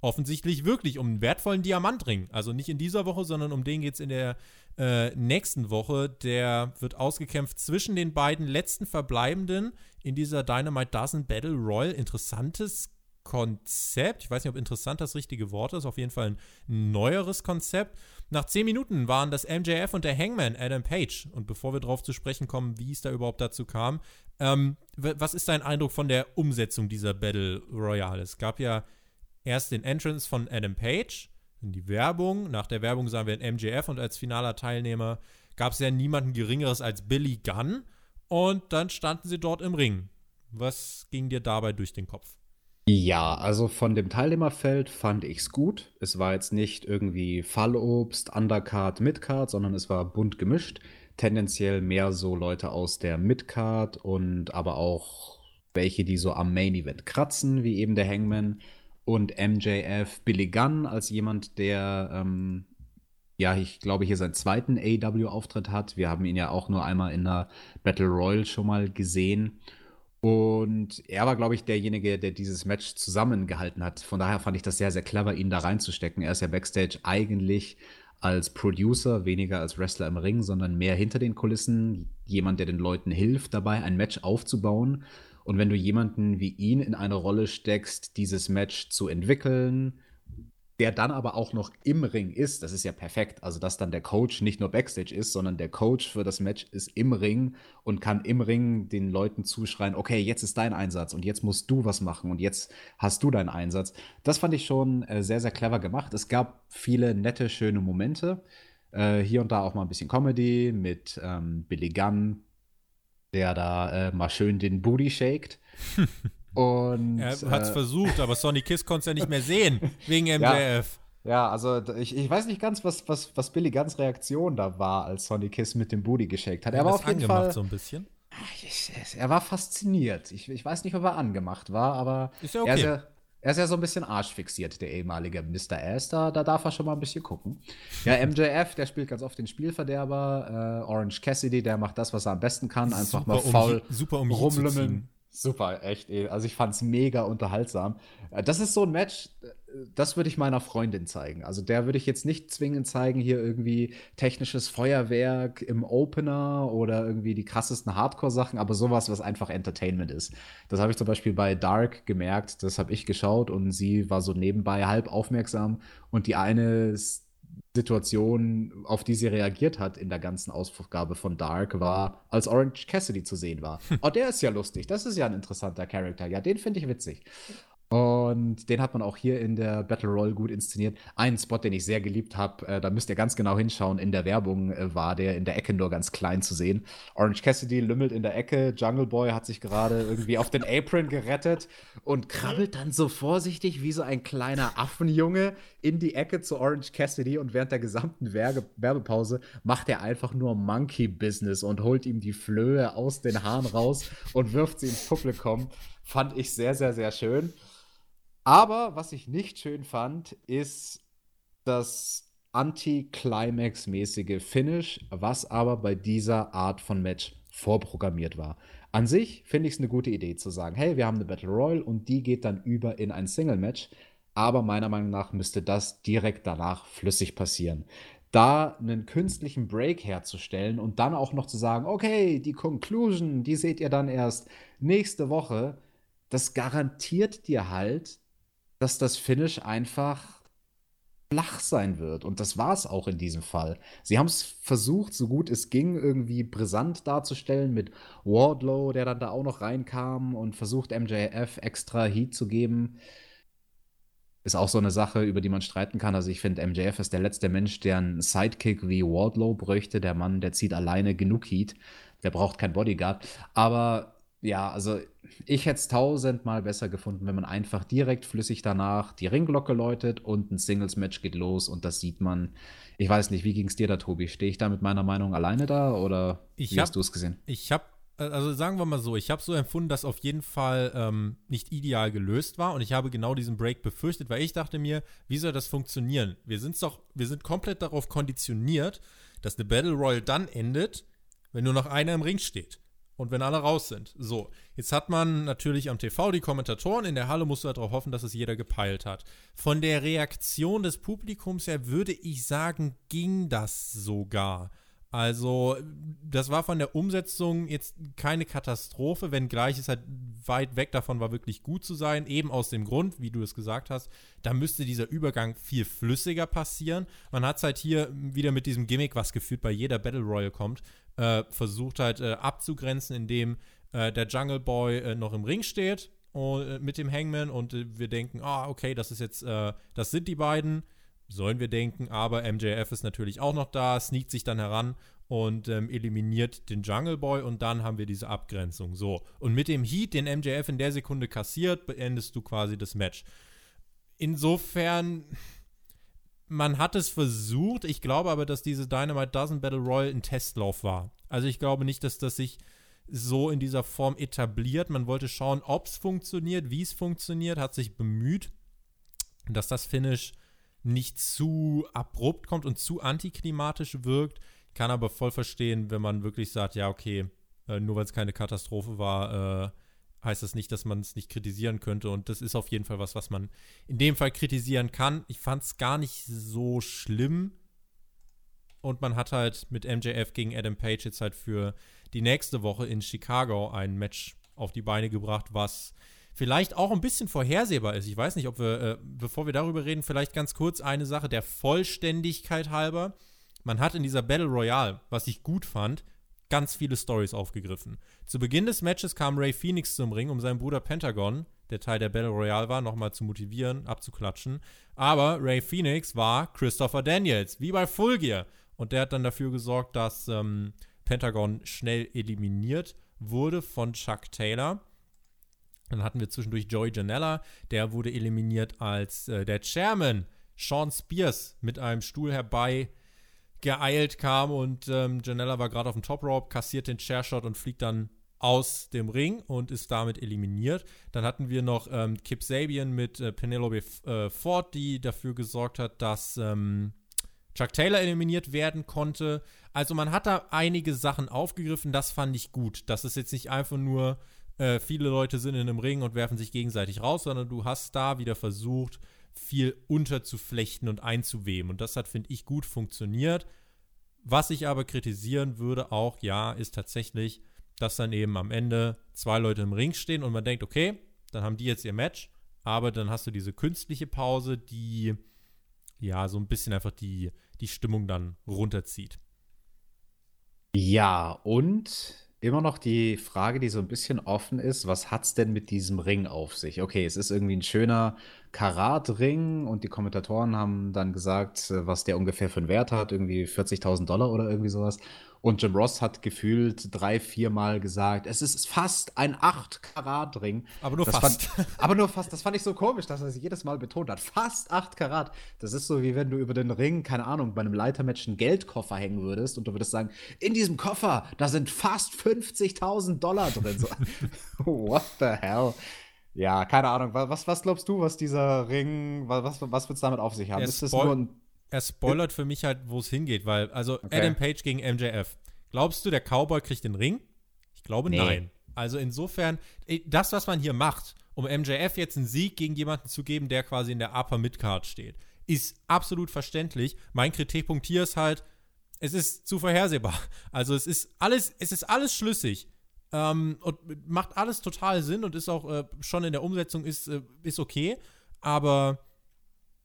offensichtlich wirklich um einen wertvollen Diamantring. Also nicht in dieser Woche, sondern um den geht es in der äh, nächsten Woche. Der wird ausgekämpft zwischen den beiden letzten Verbleibenden in dieser Dynamite Dozen Battle Royal. Interessantes Konzept. Ich weiß nicht, ob interessant das richtige Wort ist. Auf jeden Fall ein neueres Konzept. Nach zehn Minuten waren das MJF und der Hangman Adam Page. Und bevor wir darauf zu sprechen kommen, wie es da überhaupt dazu kam, ähm, was ist dein Eindruck von der Umsetzung dieser Battle Royale? Es gab ja erst den Entrance von Adam Page, in die Werbung. Nach der Werbung sahen wir ein MJF und als finaler Teilnehmer gab es ja niemanden Geringeres als Billy Gunn. Und dann standen sie dort im Ring. Was ging dir dabei durch den Kopf? Ja, also von dem Teilnehmerfeld fand ich es gut. Es war jetzt nicht irgendwie Fallobst, Undercard, Midcard, sondern es war bunt gemischt. Tendenziell mehr so Leute aus der Midcard und aber auch welche, die so am Main Event kratzen, wie eben der Hangman und MJF Billy Gunn als jemand, der, ähm, ja, ich glaube, hier seinen zweiten AW-Auftritt hat. Wir haben ihn ja auch nur einmal in der Battle Royal schon mal gesehen. Und er war, glaube ich, derjenige, der dieses Match zusammengehalten hat. Von daher fand ich das sehr, sehr clever, ihn da reinzustecken. Er ist ja backstage eigentlich als Producer, weniger als Wrestler im Ring, sondern mehr hinter den Kulissen. Jemand, der den Leuten hilft, dabei ein Match aufzubauen. Und wenn du jemanden wie ihn in eine Rolle steckst, dieses Match zu entwickeln, der dann aber auch noch im Ring ist, das ist ja perfekt. Also, dass dann der Coach nicht nur Backstage ist, sondern der Coach für das Match ist im Ring und kann im Ring den Leuten zuschreien, okay, jetzt ist dein Einsatz und jetzt musst du was machen und jetzt hast du deinen Einsatz. Das fand ich schon äh, sehr, sehr clever gemacht. Es gab viele nette, schöne Momente. Äh, hier und da auch mal ein bisschen Comedy mit ähm, Billy Gunn, der da äh, mal schön den Booty shakt. Und, er hat es äh, versucht, aber Sonny Kiss konnte es ja nicht mehr sehen, wegen MJF. Ja, ja also ich, ich weiß nicht ganz, was, was, was Billy Guns Reaktion da war, als Sonny Kiss mit dem Booty geschakt hat. Er war auf jeden Fall so ein bisschen. er war fasziniert. Ich, ich weiß nicht, ob er angemacht war, aber ist ja okay. er, ist ja, er ist ja so ein bisschen arschfixiert, der ehemalige Mr. Ass. Da, da darf er schon mal ein bisschen gucken. Ja, MJF, der spielt ganz oft den Spielverderber. Äh, Orange Cassidy, der macht das, was er am besten kann. Einfach super mal faul um, super um rumlümmeln. Super, echt. Also ich fand es mega unterhaltsam. Äh, das ist so ein Match, äh, das würde ich meiner Freundin zeigen. Also der würde ich jetzt nicht zwingend zeigen, hier irgendwie technisches Feuerwerk im Opener oder irgendwie die krassesten Hardcore-Sachen, aber sowas, was einfach Entertainment ist. Das habe ich zum Beispiel bei Dark gemerkt, das habe ich geschaut und sie war so nebenbei halb aufmerksam und die eine Situation, auf die sie reagiert hat in der ganzen Ausgabe von Dark, war, als Orange Cassidy zu sehen war. oh, der ist ja lustig. Das ist ja ein interessanter Charakter. Ja, den finde ich witzig. Und den hat man auch hier in der Battle Royale gut inszeniert. Ein Spot, den ich sehr geliebt habe, äh, da müsst ihr ganz genau hinschauen. In der Werbung äh, war der in der Ecke nur ganz klein zu sehen. Orange Cassidy lümmelt in der Ecke. Jungle Boy hat sich gerade irgendwie auf den Apron gerettet und krabbelt dann so vorsichtig wie so ein kleiner Affenjunge in die Ecke zu Orange Cassidy. Und während der gesamten Werbe Werbepause macht er einfach nur Monkey Business und holt ihm die Flöhe aus den Haaren raus und wirft sie ins Publikum. Fand ich sehr, sehr, sehr schön. Aber was ich nicht schön fand, ist das Anti-Climax-mäßige Finish, was aber bei dieser Art von Match vorprogrammiert war. An sich finde ich es eine gute Idee zu sagen, hey, wir haben eine Battle Royale und die geht dann über in ein Single-Match. Aber meiner Meinung nach müsste das direkt danach flüssig passieren. Da einen künstlichen Break herzustellen und dann auch noch zu sagen, okay, die Conclusion, die seht ihr dann erst nächste Woche, das garantiert dir halt, dass das Finish einfach flach sein wird. Und das war es auch in diesem Fall. Sie haben es versucht, so gut es ging, irgendwie brisant darzustellen mit Wardlow, der dann da auch noch reinkam und versucht, MJF extra Heat zu geben. Ist auch so eine Sache, über die man streiten kann. Also ich finde, MJF ist der letzte Mensch, der einen Sidekick wie Wardlow bräuchte. Der Mann, der zieht alleine genug Heat. Der braucht kein Bodyguard. Aber ja, also ich hätte es tausendmal besser gefunden, wenn man einfach direkt flüssig danach die Ringglocke läutet und ein Singles-Match geht los und das sieht man. Ich weiß nicht, wie ging es dir da, Tobi? Stehe ich da mit meiner Meinung alleine da oder ich wie hab, hast du es gesehen? Ich habe, also sagen wir mal so, ich habe so empfunden, dass auf jeden Fall ähm, nicht ideal gelöst war und ich habe genau diesen Break befürchtet, weil ich dachte mir, wie soll das funktionieren? Wir sind doch, wir sind komplett darauf konditioniert, dass eine Battle Royal dann endet, wenn nur noch einer im Ring steht und wenn alle raus sind. So, jetzt hat man natürlich am TV die Kommentatoren, in der Halle musst du darauf hoffen, dass es jeder gepeilt hat. Von der Reaktion des Publikums her würde ich sagen, ging das sogar. Also, das war von der Umsetzung jetzt keine Katastrophe, wenngleich es halt weit weg davon war, wirklich gut zu sein. Eben aus dem Grund, wie du es gesagt hast, da müsste dieser Übergang viel flüssiger passieren. Man hat es halt hier wieder mit diesem Gimmick, was gefühlt bei jeder Battle Royale kommt, äh, versucht halt äh, abzugrenzen, indem äh, der Jungle Boy äh, noch im Ring steht und, äh, mit dem Hangman und äh, wir denken, ah, okay, das ist jetzt, das sind die beiden sollen wir denken, aber MJF ist natürlich auch noch da, sneakt sich dann heran und ähm, eliminiert den Jungle Boy und dann haben wir diese Abgrenzung. So. Und mit dem Heat, den MJF in der Sekunde kassiert, beendest du quasi das Match. Insofern, man hat es versucht. Ich glaube aber, dass diese Dynamite Dozen Battle Royal ein Testlauf war. Also ich glaube nicht, dass das sich so in dieser Form etabliert. Man wollte schauen, ob es funktioniert, wie es funktioniert, hat sich bemüht, dass das Finish nicht zu abrupt kommt und zu antiklimatisch wirkt. Kann aber voll verstehen, wenn man wirklich sagt, ja, okay, äh, nur weil es keine Katastrophe war, äh, heißt das nicht, dass man es nicht kritisieren könnte. Und das ist auf jeden Fall was, was man in dem Fall kritisieren kann. Ich fand es gar nicht so schlimm. Und man hat halt mit MJF gegen Adam Page jetzt halt für die nächste Woche in Chicago ein Match auf die Beine gebracht, was vielleicht auch ein bisschen vorhersehbar ist. Ich weiß nicht, ob wir, äh, bevor wir darüber reden, vielleicht ganz kurz eine Sache der Vollständigkeit halber. Man hat in dieser Battle Royale, was ich gut fand, ganz viele Stories aufgegriffen. Zu Beginn des Matches kam Ray Phoenix zum Ring, um seinen Bruder Pentagon, der Teil der Battle Royale war, nochmal zu motivieren, abzuklatschen. Aber Ray Phoenix war Christopher Daniels, wie bei Full Gear. Und der hat dann dafür gesorgt, dass ähm, Pentagon schnell eliminiert wurde von Chuck Taylor. Dann hatten wir zwischendurch Joey Janella, der wurde eliminiert als äh, der Chairman Sean Spears mit einem Stuhl herbei geeilt kam und ähm, Janella war gerade auf dem Top Rope, kassiert den Chairshot und fliegt dann aus dem Ring und ist damit eliminiert. Dann hatten wir noch ähm, Kip Sabian mit äh, Penelope äh, Ford, die dafür gesorgt hat, dass ähm, Chuck Taylor eliminiert werden konnte. Also man hat da einige Sachen aufgegriffen, das fand ich gut. Das ist jetzt nicht einfach nur äh, viele Leute sind in einem Ring und werfen sich gegenseitig raus, sondern du hast da wieder versucht, viel unterzuflechten und einzuweben. Und das hat, finde ich, gut funktioniert. Was ich aber kritisieren würde auch, ja, ist tatsächlich, dass dann eben am Ende zwei Leute im Ring stehen und man denkt, okay, dann haben die jetzt ihr Match, aber dann hast du diese künstliche Pause, die ja so ein bisschen einfach die, die Stimmung dann runterzieht. Ja, und immer noch die Frage, die so ein bisschen offen ist, was hat es denn mit diesem Ring auf sich? Okay, es ist irgendwie ein schöner Karatring und die Kommentatoren haben dann gesagt, äh, was der ungefähr für einen Wert hat, irgendwie 40.000 Dollar oder irgendwie sowas. Und Jim Ross hat gefühlt drei, viermal gesagt, es ist fast ein 8-Karat-Ring. Aber nur das fast. Fand, aber nur fast. Das fand ich so komisch, dass er es jedes Mal betont hat. Fast 8 Karat. Das ist so, wie wenn du über den Ring, keine Ahnung, bei einem Leitermatch einen Geldkoffer hängen würdest und du würdest sagen, in diesem Koffer, da sind fast 50.000 Dollar drin. So, what the hell? Ja, keine Ahnung. Was, was glaubst du, was dieser Ring, was, was wird es damit auf sich haben? nur ein er spoilert für mich halt, wo es hingeht, weil, also okay. Adam Page gegen MJF. Glaubst du, der Cowboy kriegt den Ring? Ich glaube nee. nein. Also insofern, das, was man hier macht, um MJF jetzt einen Sieg gegen jemanden zu geben, der quasi in der Upper Midcard steht, ist absolut verständlich. Mein Kritikpunkt hier ist halt, es ist zu vorhersehbar. Also es ist alles, es ist alles schlüssig. Ähm, und macht alles total Sinn und ist auch äh, schon in der Umsetzung ist, äh, ist okay. Aber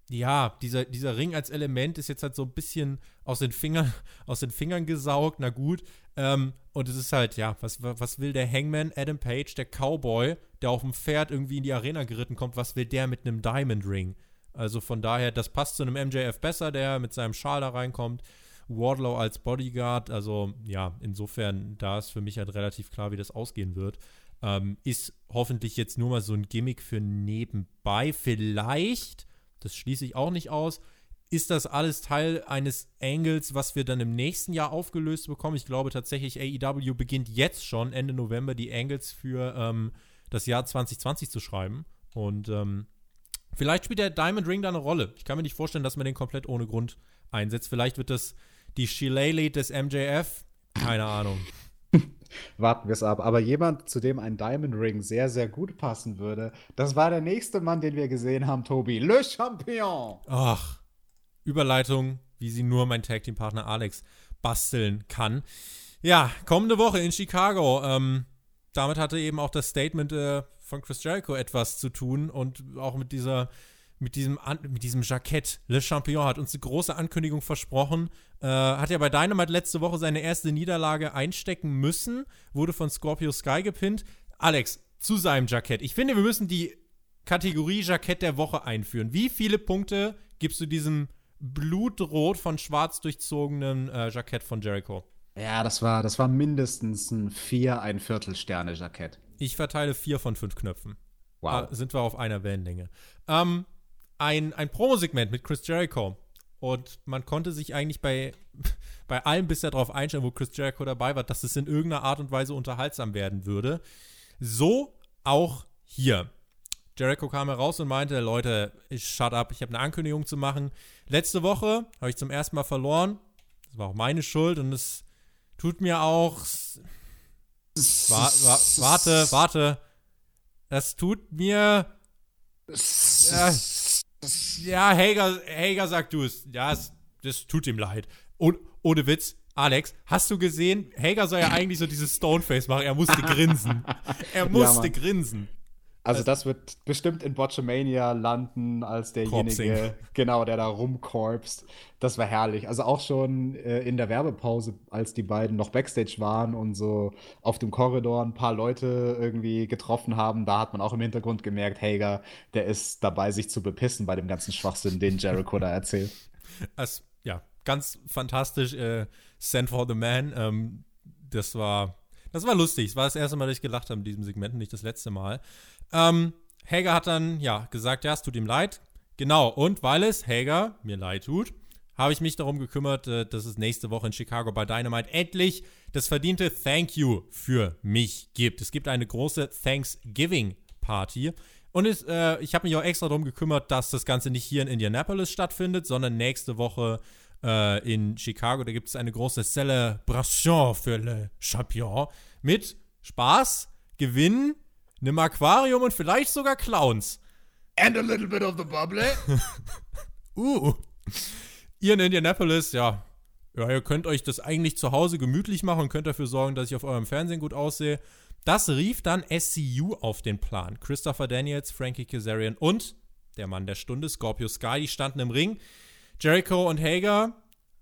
ja, dieser, dieser Ring als Element ist jetzt halt so ein bisschen aus den Fingern, aus den Fingern gesaugt, na gut. Ähm, und es ist halt, ja, was, was will der Hangman Adam Page, der Cowboy, der auf dem Pferd irgendwie in die Arena geritten kommt, was will der mit einem Diamond Ring? Also von daher, das passt zu einem MJF besser, der mit seinem Schal da reinkommt. Wardlow als Bodyguard, also ja, insofern, da ist für mich halt relativ klar, wie das ausgehen wird. Ähm, ist hoffentlich jetzt nur mal so ein Gimmick für nebenbei. Vielleicht das schließe ich auch nicht aus. Ist das alles Teil eines Angles, was wir dann im nächsten Jahr aufgelöst bekommen? Ich glaube tatsächlich, AEW beginnt jetzt schon Ende November die Angles für ähm, das Jahr 2020 zu schreiben. Und ähm, vielleicht spielt der Diamond Ring da eine Rolle. Ich kann mir nicht vorstellen, dass man den komplett ohne Grund einsetzt. Vielleicht wird das die Shillelagh des MJF. Keine Ahnung. Warten wir es ab. Aber jemand, zu dem ein Diamond Ring sehr, sehr gut passen würde, das war der nächste Mann, den wir gesehen haben, Tobi. Le Champion. Ach, Überleitung, wie sie nur mein Tag Team Partner Alex basteln kann. Ja, kommende Woche in Chicago. Ähm, damit hatte eben auch das Statement äh, von Chris Jericho etwas zu tun und auch mit dieser mit diesem, mit diesem Jackett. Le Champion hat uns eine große Ankündigung versprochen. Äh, hat ja bei Dynamite letzte Woche seine erste Niederlage einstecken müssen. Wurde von Scorpio Sky gepinnt. Alex, zu seinem Jackett. Ich finde, wir müssen die Kategorie Jackett der Woche einführen. Wie viele Punkte gibst du diesem blutrot von schwarz durchzogenen äh, Jackett von Jericho? Ja, das war, das war mindestens ein vier, ein Viertel Sterne Jackett. Ich verteile vier von fünf Knöpfen. Wow. Äh, sind wir auf einer Wellenlänge. Ähm, ein, ein Promo-Segment mit Chris Jericho. Und man konnte sich eigentlich bei, bei allem bisher darauf einstellen, wo Chris Jericho dabei war, dass es in irgendeiner Art und Weise unterhaltsam werden würde. So auch hier. Jericho kam heraus und meinte, Leute, ich shut up, ich habe eine Ankündigung zu machen. Letzte Woche habe ich zum ersten Mal verloren. Das war auch meine Schuld und es tut mir auch. Wa wa warte, warte. Das tut mir. Ja, ja, Hager, Hager sagt du es. Ja, es, das tut ihm leid. Und ohne Witz, Alex, hast du gesehen, Hager soll ja eigentlich so dieses Stoneface machen. Er musste grinsen. Er musste ja, grinsen. Also das wird bestimmt in Botchamania landen als derjenige, Corpsing. genau, der da rumkorpst. Das war herrlich. Also auch schon äh, in der Werbepause, als die beiden noch Backstage waren und so auf dem Korridor ein paar Leute irgendwie getroffen haben, da hat man auch im Hintergrund gemerkt, Hager, der ist dabei, sich zu bepissen bei dem ganzen Schwachsinn, den Jericho da erzählt. Das, ja, ganz fantastisch. Äh, Send for the Man. Ähm, das war das war lustig. Es war das erste Mal, dass ich gelacht habe in diesem Segment, nicht das letzte Mal. Ähm, Hager hat dann, ja, gesagt, ja, es tut ihm leid. Genau, und weil es Hager mir leid tut, habe ich mich darum gekümmert, äh, dass es nächste Woche in Chicago bei Dynamite endlich das verdiente Thank You für mich gibt. Es gibt eine große Thanksgiving Party. Und es, äh, ich habe mich auch extra darum gekümmert, dass das Ganze nicht hier in Indianapolis stattfindet, sondern nächste Woche äh, in Chicago. Da gibt es eine große Celebration für Le Champion mit Spaß, Gewinn, einem Aquarium und vielleicht sogar Clowns. And a little bit of the bubbly. uh. Ihr in Indianapolis, ja. Ja, ihr könnt euch das eigentlich zu Hause gemütlich machen und könnt dafür sorgen, dass ich auf eurem Fernsehen gut aussehe. Das rief dann SCU auf den Plan. Christopher Daniels, Frankie Kazarian und der Mann der Stunde, Scorpio Sky, die standen im Ring. Jericho und Hager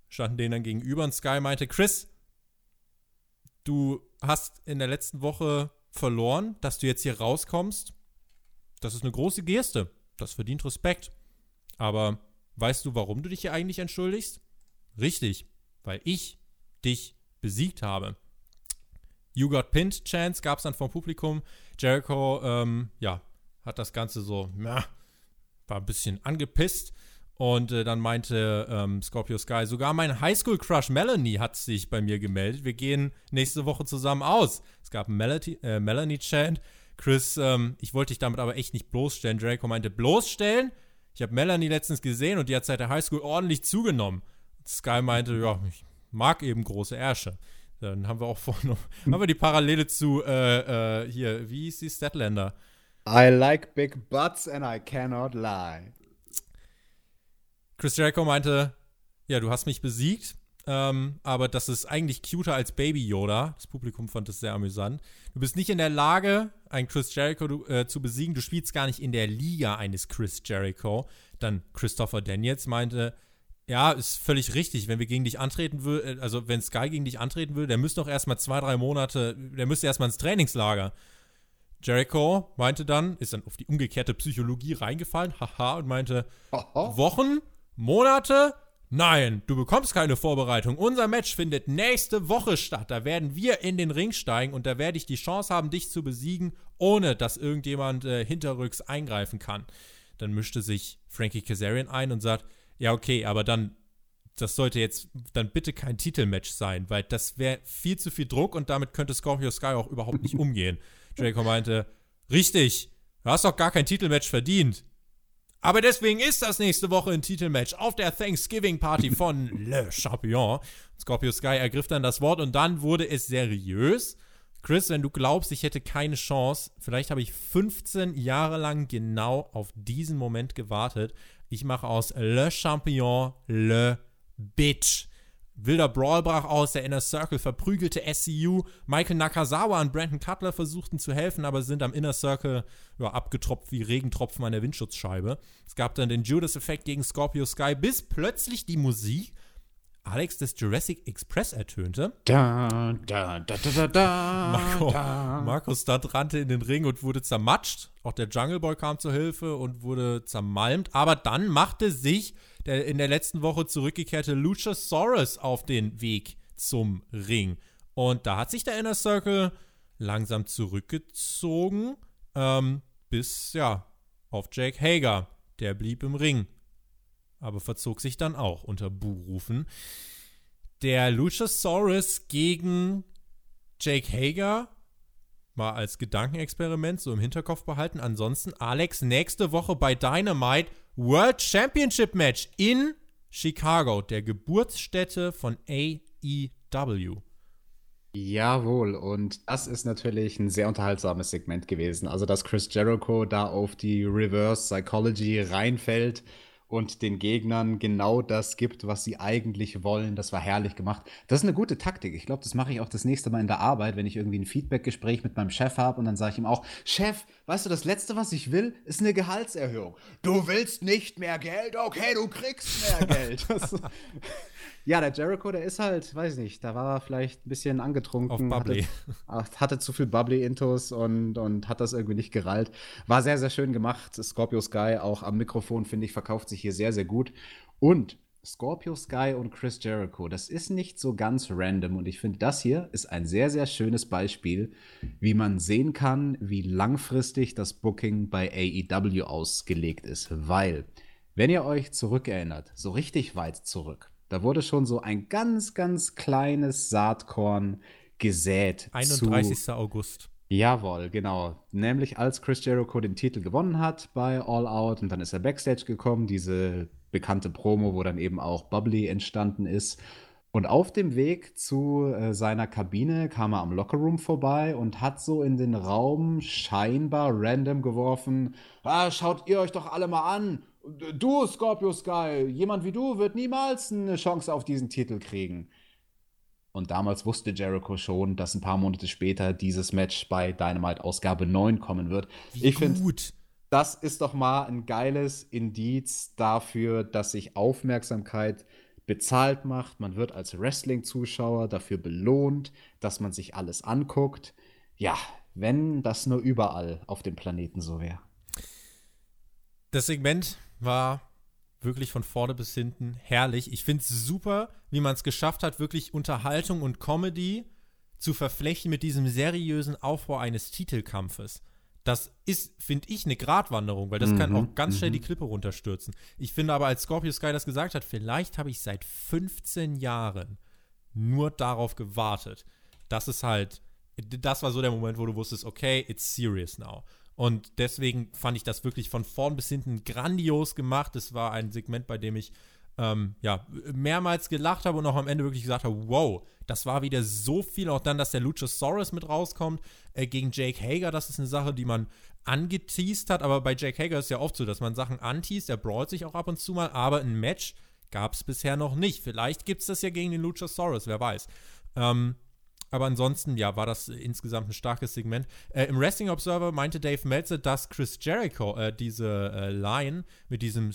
standen denen dann gegenüber und Sky meinte, Chris, du hast in der letzten Woche verloren, dass du jetzt hier rauskommst. Das ist eine große Geste. Das verdient Respekt. Aber weißt du, warum du dich hier eigentlich entschuldigst? Richtig, weil ich dich besiegt habe. You got pinned Chance gab es dann vom Publikum. Jericho, ähm, ja, hat das Ganze so, na, war ein bisschen angepisst. Und äh, dann meinte ähm, Scorpio Sky, sogar mein Highschool-Crush Melanie hat sich bei mir gemeldet. Wir gehen nächste Woche zusammen aus. Es gab einen äh, Melanie-Chant. Chris, ähm, ich wollte dich damit aber echt nicht bloßstellen. Draco meinte, bloßstellen? Ich habe Melanie letztens gesehen und die hat seit der Highschool ordentlich zugenommen. Sky meinte, ja, ich mag eben große Ärsche. Dann haben wir auch vorhin noch, haben wir die Parallele zu, äh, äh, hier, wie hieß die Statlander? I like big butts and I cannot lie. Chris Jericho meinte, ja, du hast mich besiegt. ähm, aber das ist eigentlich cuter als Baby Yoda. Das Publikum fand es sehr amüsant. Du bist nicht in der Lage, einen Chris Jericho äh, zu besiegen. Du spielst gar nicht in der Liga eines Chris Jericho. Dann Christopher Daniels meinte, ja, ist völlig richtig. Wenn wir gegen dich antreten würden, äh, also wenn Sky gegen dich antreten würde, der müsste doch erstmal zwei, drei Monate, der müsste erstmal ins Trainingslager. Jericho meinte dann, ist dann auf die umgekehrte Psychologie reingefallen, haha, und meinte, Wochen, Monate, nein, du bekommst keine Vorbereitung. Unser Match findet nächste Woche statt. Da werden wir in den Ring steigen und da werde ich die Chance haben, dich zu besiegen, ohne dass irgendjemand äh, hinterrücks eingreifen kann. Dann mischte sich Frankie Kazarian ein und sagt, ja, okay, aber dann, das sollte jetzt dann bitte kein Titelmatch sein, weil das wäre viel zu viel Druck und damit könnte Scorpio Sky auch überhaupt nicht umgehen. Jericho meinte, richtig, du hast doch gar kein Titelmatch verdient. Aber deswegen ist das nächste Woche ein Titelmatch auf der Thanksgiving Party von Le Champion. Scorpio Sky ergriff dann das Wort und dann wurde es seriös. Chris, wenn du glaubst, ich hätte keine Chance, vielleicht habe ich 15 Jahre lang genau auf diesen Moment gewartet. Ich mache aus Le Champion Le Bitch. Wilder Brawl brach aus, der Inner Circle verprügelte SCU. Michael Nakazawa und Brandon Cutler versuchten zu helfen, aber sind am Inner Circle ja, abgetropft wie Regentropfen an der Windschutzscheibe. Es gab dann den Judas-Effekt gegen Scorpio Sky, bis plötzlich die Musik Alex des Jurassic Express ertönte. Da, da, da, da, da, da. Marco, Marco Stunt rannte in den Ring und wurde zermatscht. Auch der Jungle Boy kam zur Hilfe und wurde zermalmt. Aber dann machte sich der in der letzten Woche zurückgekehrte Luchasaurus auf den Weg zum Ring. Und da hat sich der Inner Circle langsam zurückgezogen, ähm, bis, ja, auf Jake Hager. Der blieb im Ring, aber verzog sich dann auch unter Buhrufen. Der Luchasaurus gegen Jake Hager mal als Gedankenexperiment so im Hinterkopf behalten. Ansonsten, Alex, nächste Woche bei Dynamite World Championship Match in Chicago, der Geburtsstätte von AEW. Jawohl, und das ist natürlich ein sehr unterhaltsames Segment gewesen. Also, dass Chris Jericho da auf die Reverse Psychology reinfällt und den Gegnern genau das gibt, was sie eigentlich wollen. Das war herrlich gemacht. Das ist eine gute Taktik. Ich glaube, das mache ich auch das nächste Mal in der Arbeit, wenn ich irgendwie ein Feedbackgespräch mit meinem Chef habe und dann sage ich ihm auch, Chef, weißt du, das Letzte, was ich will, ist eine Gehaltserhöhung. Du willst nicht mehr Geld? Okay, du kriegst mehr Geld. ja, der Jericho, der ist halt, weiß nicht, da war er vielleicht ein bisschen angetrunken. Auf Bubbly. Hatte, hatte zu viel Bubbly-Intos und, und hat das irgendwie nicht gerallt. War sehr, sehr schön gemacht. Scorpio Sky auch am Mikrofon, finde ich, verkauft sich hier sehr, sehr gut. Und Scorpio Sky und Chris Jericho, das ist nicht so ganz random und ich finde, das hier ist ein sehr, sehr schönes Beispiel, wie man sehen kann, wie langfristig das Booking bei AEW ausgelegt ist, weil, wenn ihr euch zurückerinnert, so richtig weit zurück, da wurde schon so ein ganz, ganz kleines Saatkorn gesät. 31. Zu, August. Jawohl, genau. Nämlich als Chris Jericho den Titel gewonnen hat bei All Out und dann ist er Backstage gekommen, diese bekannte Promo, wo dann eben auch Bubbly entstanden ist. Und auf dem Weg zu äh, seiner Kabine kam er am Lockerroom vorbei und hat so in den Raum scheinbar random geworfen: ah, Schaut ihr euch doch alle mal an! Du, Scorpio Sky, jemand wie du wird niemals eine Chance auf diesen Titel kriegen. Und damals wusste Jericho schon, dass ein paar Monate später dieses Match bei Dynamite Ausgabe 9 kommen wird. Wie ich finde, das ist doch mal ein geiles Indiz dafür, dass sich Aufmerksamkeit bezahlt macht. Man wird als Wrestling-Zuschauer dafür belohnt, dass man sich alles anguckt. Ja, wenn das nur überall auf dem Planeten so wäre. Das Segment war wirklich von vorne bis hinten herrlich. Ich finde es super, wie man es geschafft hat, wirklich Unterhaltung und Comedy zu verflechten mit diesem seriösen Aufbau eines Titelkampfes. Das ist, finde ich, eine Gratwanderung, weil das mhm, kann auch ganz schnell die mhm. Klippe runterstürzen. Ich finde aber, als Scorpio Sky das gesagt hat, vielleicht habe ich seit 15 Jahren nur darauf gewartet. Das ist halt, das war so der Moment, wo du wusstest, okay, it's serious now. Und deswegen fand ich das wirklich von vorn bis hinten grandios gemacht. Es war ein Segment, bei dem ich ähm, ja, mehrmals gelacht habe und auch am Ende wirklich gesagt habe, wow, das war wieder so viel. Auch dann, dass der Luchasaurus mit rauskommt äh, gegen Jake Hager, das ist eine Sache, die man angeteased hat. Aber bei Jake Hager ist ja oft so, dass man Sachen anteast, er brawlt sich auch ab und zu mal, aber ein Match gab es bisher noch nicht. Vielleicht gibt es das ja gegen den Luchasaurus, wer weiß. Ähm, aber ansonsten, ja, war das insgesamt ein starkes Segment. Äh, Im Wrestling Observer meinte Dave Meltzer, dass Chris Jericho äh, diese äh, Line mit diesem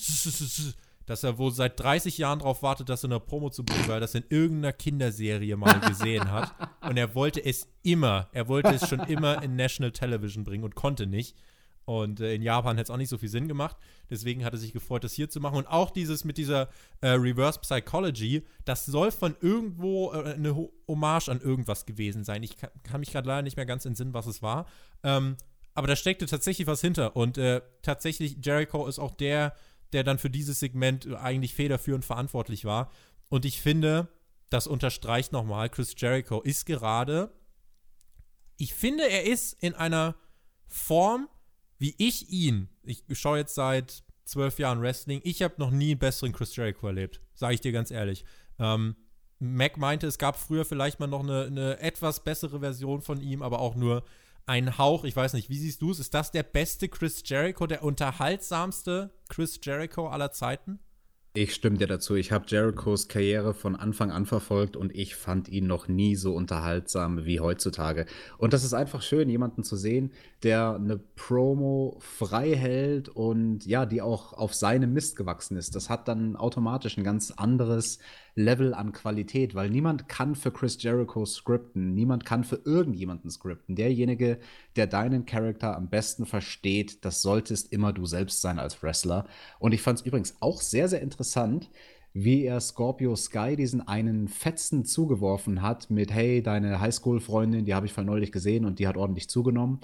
dass er wohl seit 30 Jahren darauf wartet, das in der Promo zu bringen, weil er das in irgendeiner Kinderserie mal gesehen hat. Und er wollte es immer, er wollte es schon immer in National Television bringen und konnte nicht. Und äh, in Japan hätte es auch nicht so viel Sinn gemacht. Deswegen hat er sich gefreut, das hier zu machen. Und auch dieses mit dieser äh, Reverse Psychology, das soll von irgendwo äh, eine Hommage an irgendwas gewesen sein. Ich kann, kann mich gerade leider nicht mehr ganz entsinnen, was es war. Ähm, aber da steckte tatsächlich was hinter. Und äh, tatsächlich, Jericho ist auch der, der dann für dieses Segment eigentlich federführend verantwortlich war. Und ich finde, das unterstreicht nochmal, Chris Jericho ist gerade, ich finde, er ist in einer Form, wie ich ihn, ich schaue jetzt seit zwölf Jahren Wrestling, ich habe noch nie einen besseren Chris Jericho erlebt, sage ich dir ganz ehrlich. Ähm, Mac meinte, es gab früher vielleicht mal noch eine, eine, etwas bessere Version von ihm, aber auch nur ein Hauch. Ich weiß nicht, wie siehst du es? Ist das der beste Chris Jericho, der unterhaltsamste Chris Jericho aller Zeiten? Ich stimme dir dazu. Ich habe Jerichos Karriere von Anfang an verfolgt und ich fand ihn noch nie so unterhaltsam wie heutzutage. Und das ist einfach schön, jemanden zu sehen, der eine Promo frei hält und ja, die auch auf seinem Mist gewachsen ist. Das hat dann automatisch ein ganz anderes Level an Qualität, weil niemand kann für Chris Jericho skripten, niemand kann für irgendjemanden skripten. Derjenige, der deinen Charakter am besten versteht, das solltest immer du selbst sein als Wrestler. Und ich fand es übrigens auch sehr, sehr interessant, wie er Scorpio Sky diesen einen Fetzen zugeworfen hat mit, hey, deine Highschool-Freundin, die habe ich neulich gesehen und die hat ordentlich zugenommen.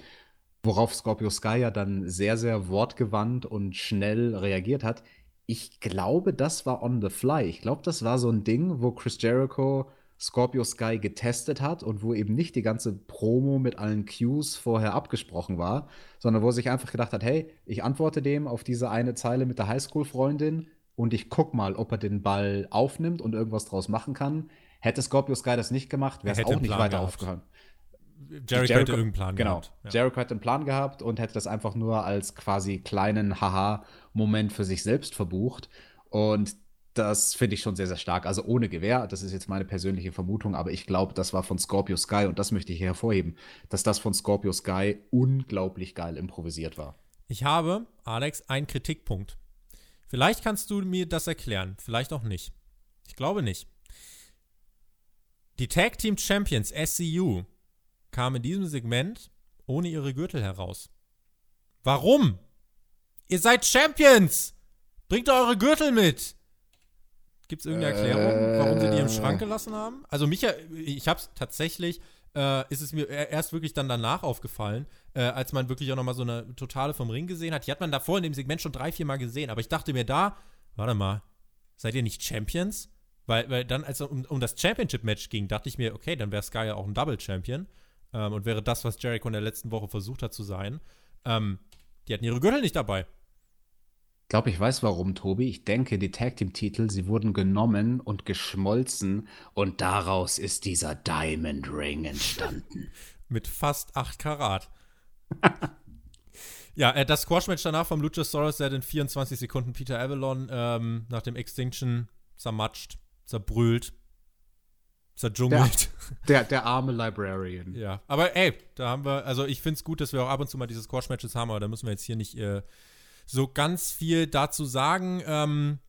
Worauf Scorpio Sky ja dann sehr, sehr wortgewandt und schnell reagiert hat. Ich glaube, das war on the fly. Ich glaube, das war so ein Ding, wo Chris Jericho Scorpio Sky getestet hat und wo eben nicht die ganze Promo mit allen Cues vorher abgesprochen war, sondern wo er sich einfach gedacht hat, hey, ich antworte dem auf diese eine Zeile mit der Highschool-Freundin und ich guck mal, ob er den Ball aufnimmt und irgendwas draus machen kann. Hätte Scorpio Sky das nicht gemacht, wäre es auch nicht weiter aufgehört. Jericho, Jericho hätte irgendeinen Plan genau, gehabt. Genau. Ja. Jericho hätte einen Plan gehabt und hätte das einfach nur als quasi kleinen Haha-Moment für sich selbst verbucht. Und das finde ich schon sehr, sehr stark. Also ohne Gewehr, das ist jetzt meine persönliche Vermutung, aber ich glaube, das war von Scorpio Sky und das möchte ich hier hervorheben, dass das von Scorpio Sky unglaublich geil improvisiert war. Ich habe, Alex, einen Kritikpunkt. Vielleicht kannst du mir das erklären, vielleicht auch nicht. Ich glaube nicht. Die Tag Team Champions SCU kam in diesem Segment ohne ihre Gürtel heraus. Warum? Ihr seid Champions! Bringt eure Gürtel mit! Gibt es irgendeine Erklärung, warum sie die im Schrank gelassen haben? Also Micha, ich hab's tatsächlich, äh, ist es mir erst wirklich dann danach aufgefallen, äh, als man wirklich auch nochmal so eine totale vom Ring gesehen hat. Die hat man davor in dem Segment schon drei, vier Mal gesehen, aber ich dachte mir da, warte mal, seid ihr nicht Champions? Weil, weil dann, als es um, um das Championship-Match ging, dachte ich mir, okay, dann wäre Sky ja auch ein Double-Champion ähm, und wäre das, was Jericho in der letzten Woche versucht hat zu sein. Ähm, die hatten ihre Gürtel nicht dabei. Ich glaube, ich weiß warum, Tobi. Ich denke, die Tag Team Titel, sie wurden genommen und geschmolzen und daraus ist dieser Diamond Ring entstanden. Mit fast 8 Karat. ja, äh, das Squash-Match danach vom Luchasaurus, der in 24 Sekunden Peter Avalon ähm, nach dem Extinction zermatscht, zerbrüllt, zerdschungelt. Der, der, der, arme Librarian. Ja, aber ey, da haben wir, also ich finde es gut, dass wir auch ab und zu mal diese Squash-Matches haben, aber da müssen wir jetzt hier nicht äh, so ganz viel dazu sagen. Ähm,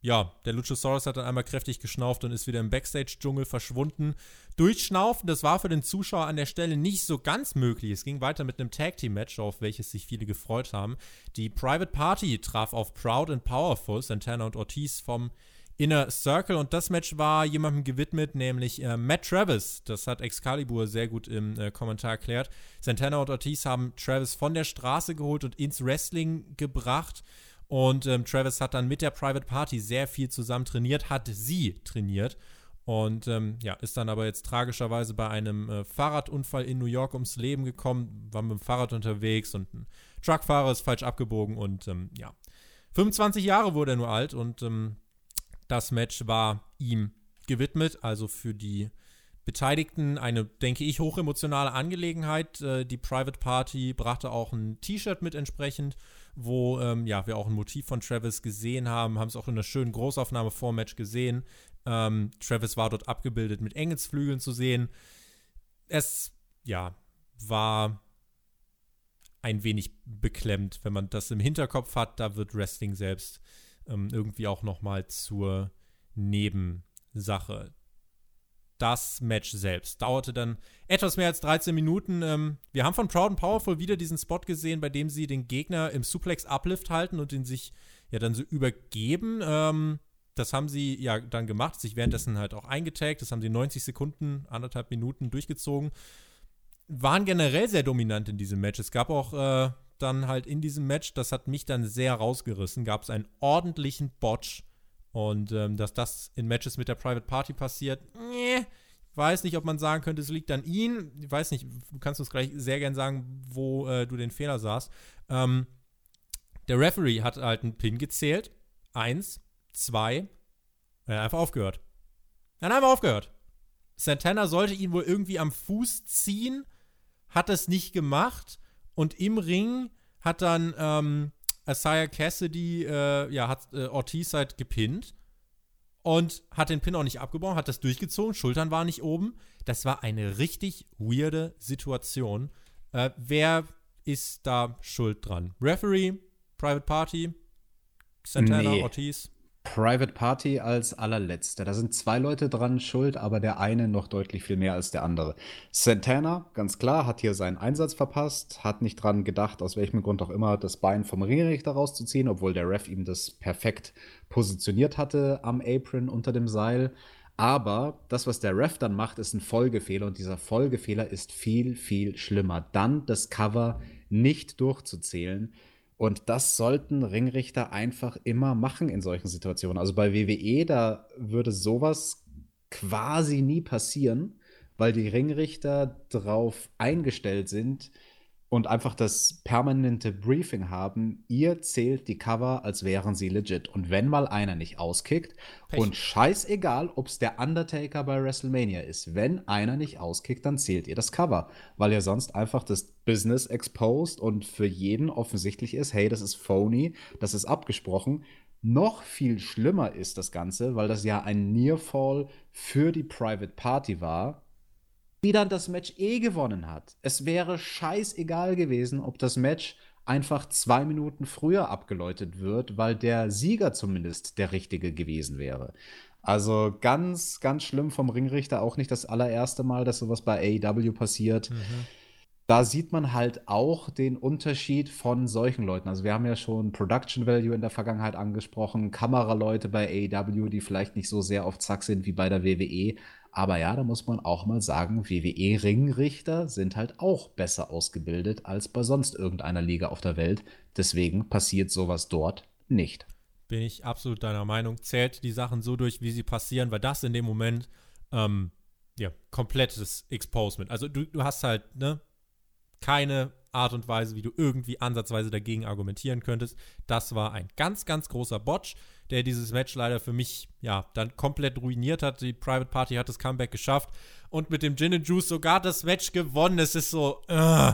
ja, der Luchasaurus hat dann einmal kräftig geschnauft und ist wieder im Backstage-Dschungel verschwunden. Durchschnaufen, das war für den Zuschauer an der Stelle nicht so ganz möglich. Es ging weiter mit einem Tag-Team-Match, auf welches sich viele gefreut haben. Die Private Party traf auf Proud and Powerful, Santana und Ortiz vom Inner Circle und das Match war jemandem gewidmet, nämlich äh, Matt Travis. Das hat Excalibur sehr gut im äh, Kommentar erklärt. Santana und Ortiz haben Travis von der Straße geholt und ins Wrestling gebracht. Und ähm, Travis hat dann mit der Private Party sehr viel zusammen trainiert, hat sie trainiert. Und ähm, ja, ist dann aber jetzt tragischerweise bei einem äh, Fahrradunfall in New York ums Leben gekommen, war mit dem Fahrrad unterwegs und ein Truckfahrer ist falsch abgebogen und ähm, ja. 25 Jahre wurde er nur alt und ähm, das Match war ihm gewidmet, also für die Beteiligten eine, denke ich, hochemotionale Angelegenheit. Äh, die Private Party brachte auch ein T-Shirt mit entsprechend, wo ähm, ja, wir auch ein Motiv von Travis gesehen haben, haben es auch in einer schönen Großaufnahme vor Match gesehen. Ähm, Travis war dort abgebildet mit Engelsflügeln zu sehen. Es, ja, war ein wenig beklemmt, wenn man das im Hinterkopf hat. Da wird Wrestling selbst ähm, irgendwie auch noch mal zur Nebensache das Match selbst. Dauerte dann etwas mehr als 13 Minuten. Ähm, wir haben von Proud and Powerful wieder diesen Spot gesehen, bei dem sie den Gegner im Suplex Uplift halten und ihn sich ja dann so übergeben. Ähm, das haben sie ja dann gemacht, sich währenddessen halt auch eingetaggt. Das haben sie 90 Sekunden, anderthalb Minuten durchgezogen. Waren generell sehr dominant in diesem Match. Es gab auch äh, dann halt in diesem Match, das hat mich dann sehr rausgerissen, gab es einen ordentlichen Botch und ähm, dass das in Matches mit der Private Party passiert, nee, weiß nicht, ob man sagen könnte, es liegt an ihm. Ich weiß nicht, du kannst uns gleich sehr gern sagen, wo äh, du den Fehler sahst. Ähm, der Referee hat halt einen Pin gezählt. Eins, zwei. Er hat einfach aufgehört. Er hat einfach aufgehört. Santana sollte ihn wohl irgendwie am Fuß ziehen, hat es nicht gemacht und im Ring hat dann ähm, Isaiah Cassidy, äh, ja, hat äh, Ortiz halt gepinnt und hat den Pin auch nicht abgebaut, hat das durchgezogen, Schultern waren nicht oben. Das war eine richtig weirde Situation. Äh, wer ist da schuld dran? Referee, Private Party, Santana, nee. Ortiz? Private Party als allerletzter. Da sind zwei Leute dran schuld, aber der eine noch deutlich viel mehr als der andere. Santana, ganz klar, hat hier seinen Einsatz verpasst, hat nicht dran gedacht, aus welchem Grund auch immer, das Bein vom Ringrichter rauszuziehen, obwohl der Ref ihm das perfekt positioniert hatte am Apron unter dem Seil. Aber das, was der Ref dann macht, ist ein Folgefehler und dieser Folgefehler ist viel, viel schlimmer. Dann das Cover nicht durchzuzählen und das sollten Ringrichter einfach immer machen in solchen Situationen. Also bei WWE, da würde sowas quasi nie passieren, weil die Ringrichter darauf eingestellt sind, und einfach das permanente Briefing haben, ihr zählt die Cover, als wären sie legit. Und wenn mal einer nicht auskickt, Pech. und scheißegal, ob es der Undertaker bei WrestleMania ist, wenn einer nicht auskickt, dann zählt ihr das Cover, weil ihr sonst einfach das Business exposed und für jeden offensichtlich ist, hey, das ist phony, das ist abgesprochen. Noch viel schlimmer ist das Ganze, weil das ja ein Nearfall für die Private Party war, die dann das Match eh gewonnen hat. Es wäre scheißegal gewesen, ob das Match einfach zwei Minuten früher abgeläutet wird, weil der Sieger zumindest der richtige gewesen wäre. Also ganz, ganz schlimm vom Ringrichter, auch nicht das allererste Mal, dass sowas bei AEW passiert. Mhm. Da sieht man halt auch den Unterschied von solchen Leuten. Also wir haben ja schon Production Value in der Vergangenheit angesprochen, Kameraleute bei AEW, die vielleicht nicht so sehr auf Zack sind wie bei der WWE, aber ja, da muss man auch mal sagen, WWE-Ringrichter sind halt auch besser ausgebildet als bei sonst irgendeiner Liga auf der Welt. Deswegen passiert sowas dort nicht. Bin ich absolut deiner Meinung. Zählt die Sachen so durch, wie sie passieren, weil das in dem Moment ähm, ja, komplettes Exposement. Also du, du hast halt, ne, keine Art und Weise, wie du irgendwie ansatzweise dagegen argumentieren könntest. Das war ein ganz, ganz großer Botch der dieses Match leider für mich ja dann komplett ruiniert hat. Die Private Party hat das Comeback geschafft und mit dem Gin and Juice sogar das Match gewonnen. Es ist so, uh,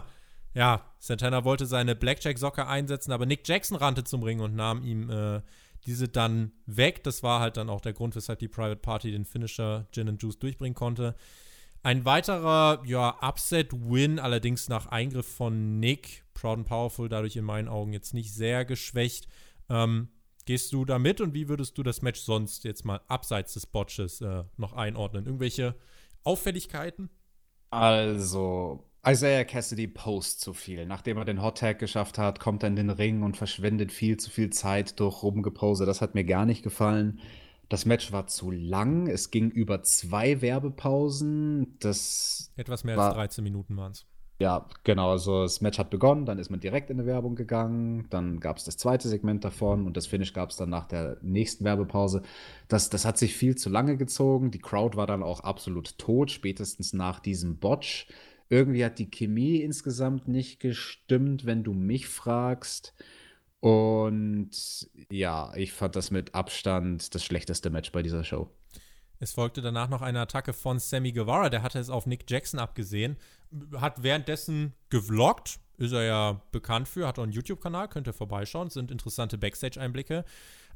ja, Santana wollte seine Blackjack-Socke einsetzen, aber Nick Jackson rannte zum Ring und nahm ihm äh, diese dann weg. Das war halt dann auch der Grund, weshalb die Private Party den Finisher Gin and Juice durchbringen konnte. Ein weiterer, ja, Upset-Win, allerdings nach Eingriff von Nick. Proud and Powerful, dadurch in meinen Augen jetzt nicht sehr geschwächt. Ähm, Gehst du da mit und wie würdest du das Match sonst jetzt mal abseits des Botches äh, noch einordnen? Irgendwelche Auffälligkeiten? Also, Isaiah Cassidy post zu viel. Nachdem er den Hot Tag geschafft hat, kommt er in den Ring und verschwendet viel zu viel Zeit durch Rumgepose. Das hat mir gar nicht gefallen. Das Match war zu lang. Es ging über zwei Werbepausen. Das Etwas mehr als 13 Minuten waren es. Ja, genau. Also das Match hat begonnen, dann ist man direkt in die Werbung gegangen, dann gab es das zweite Segment davon und das Finish gab es dann nach der nächsten Werbepause. Das, das hat sich viel zu lange gezogen. Die Crowd war dann auch absolut tot, spätestens nach diesem Botch. Irgendwie hat die Chemie insgesamt nicht gestimmt, wenn du mich fragst. Und ja, ich fand das mit Abstand das schlechteste Match bei dieser Show. Es folgte danach noch eine Attacke von Sammy Guevara, der hatte es auf Nick Jackson abgesehen, hat währenddessen gevloggt, ist er ja bekannt für, hat auch einen YouTube-Kanal, könnt ihr vorbeischauen, sind interessante Backstage-Einblicke.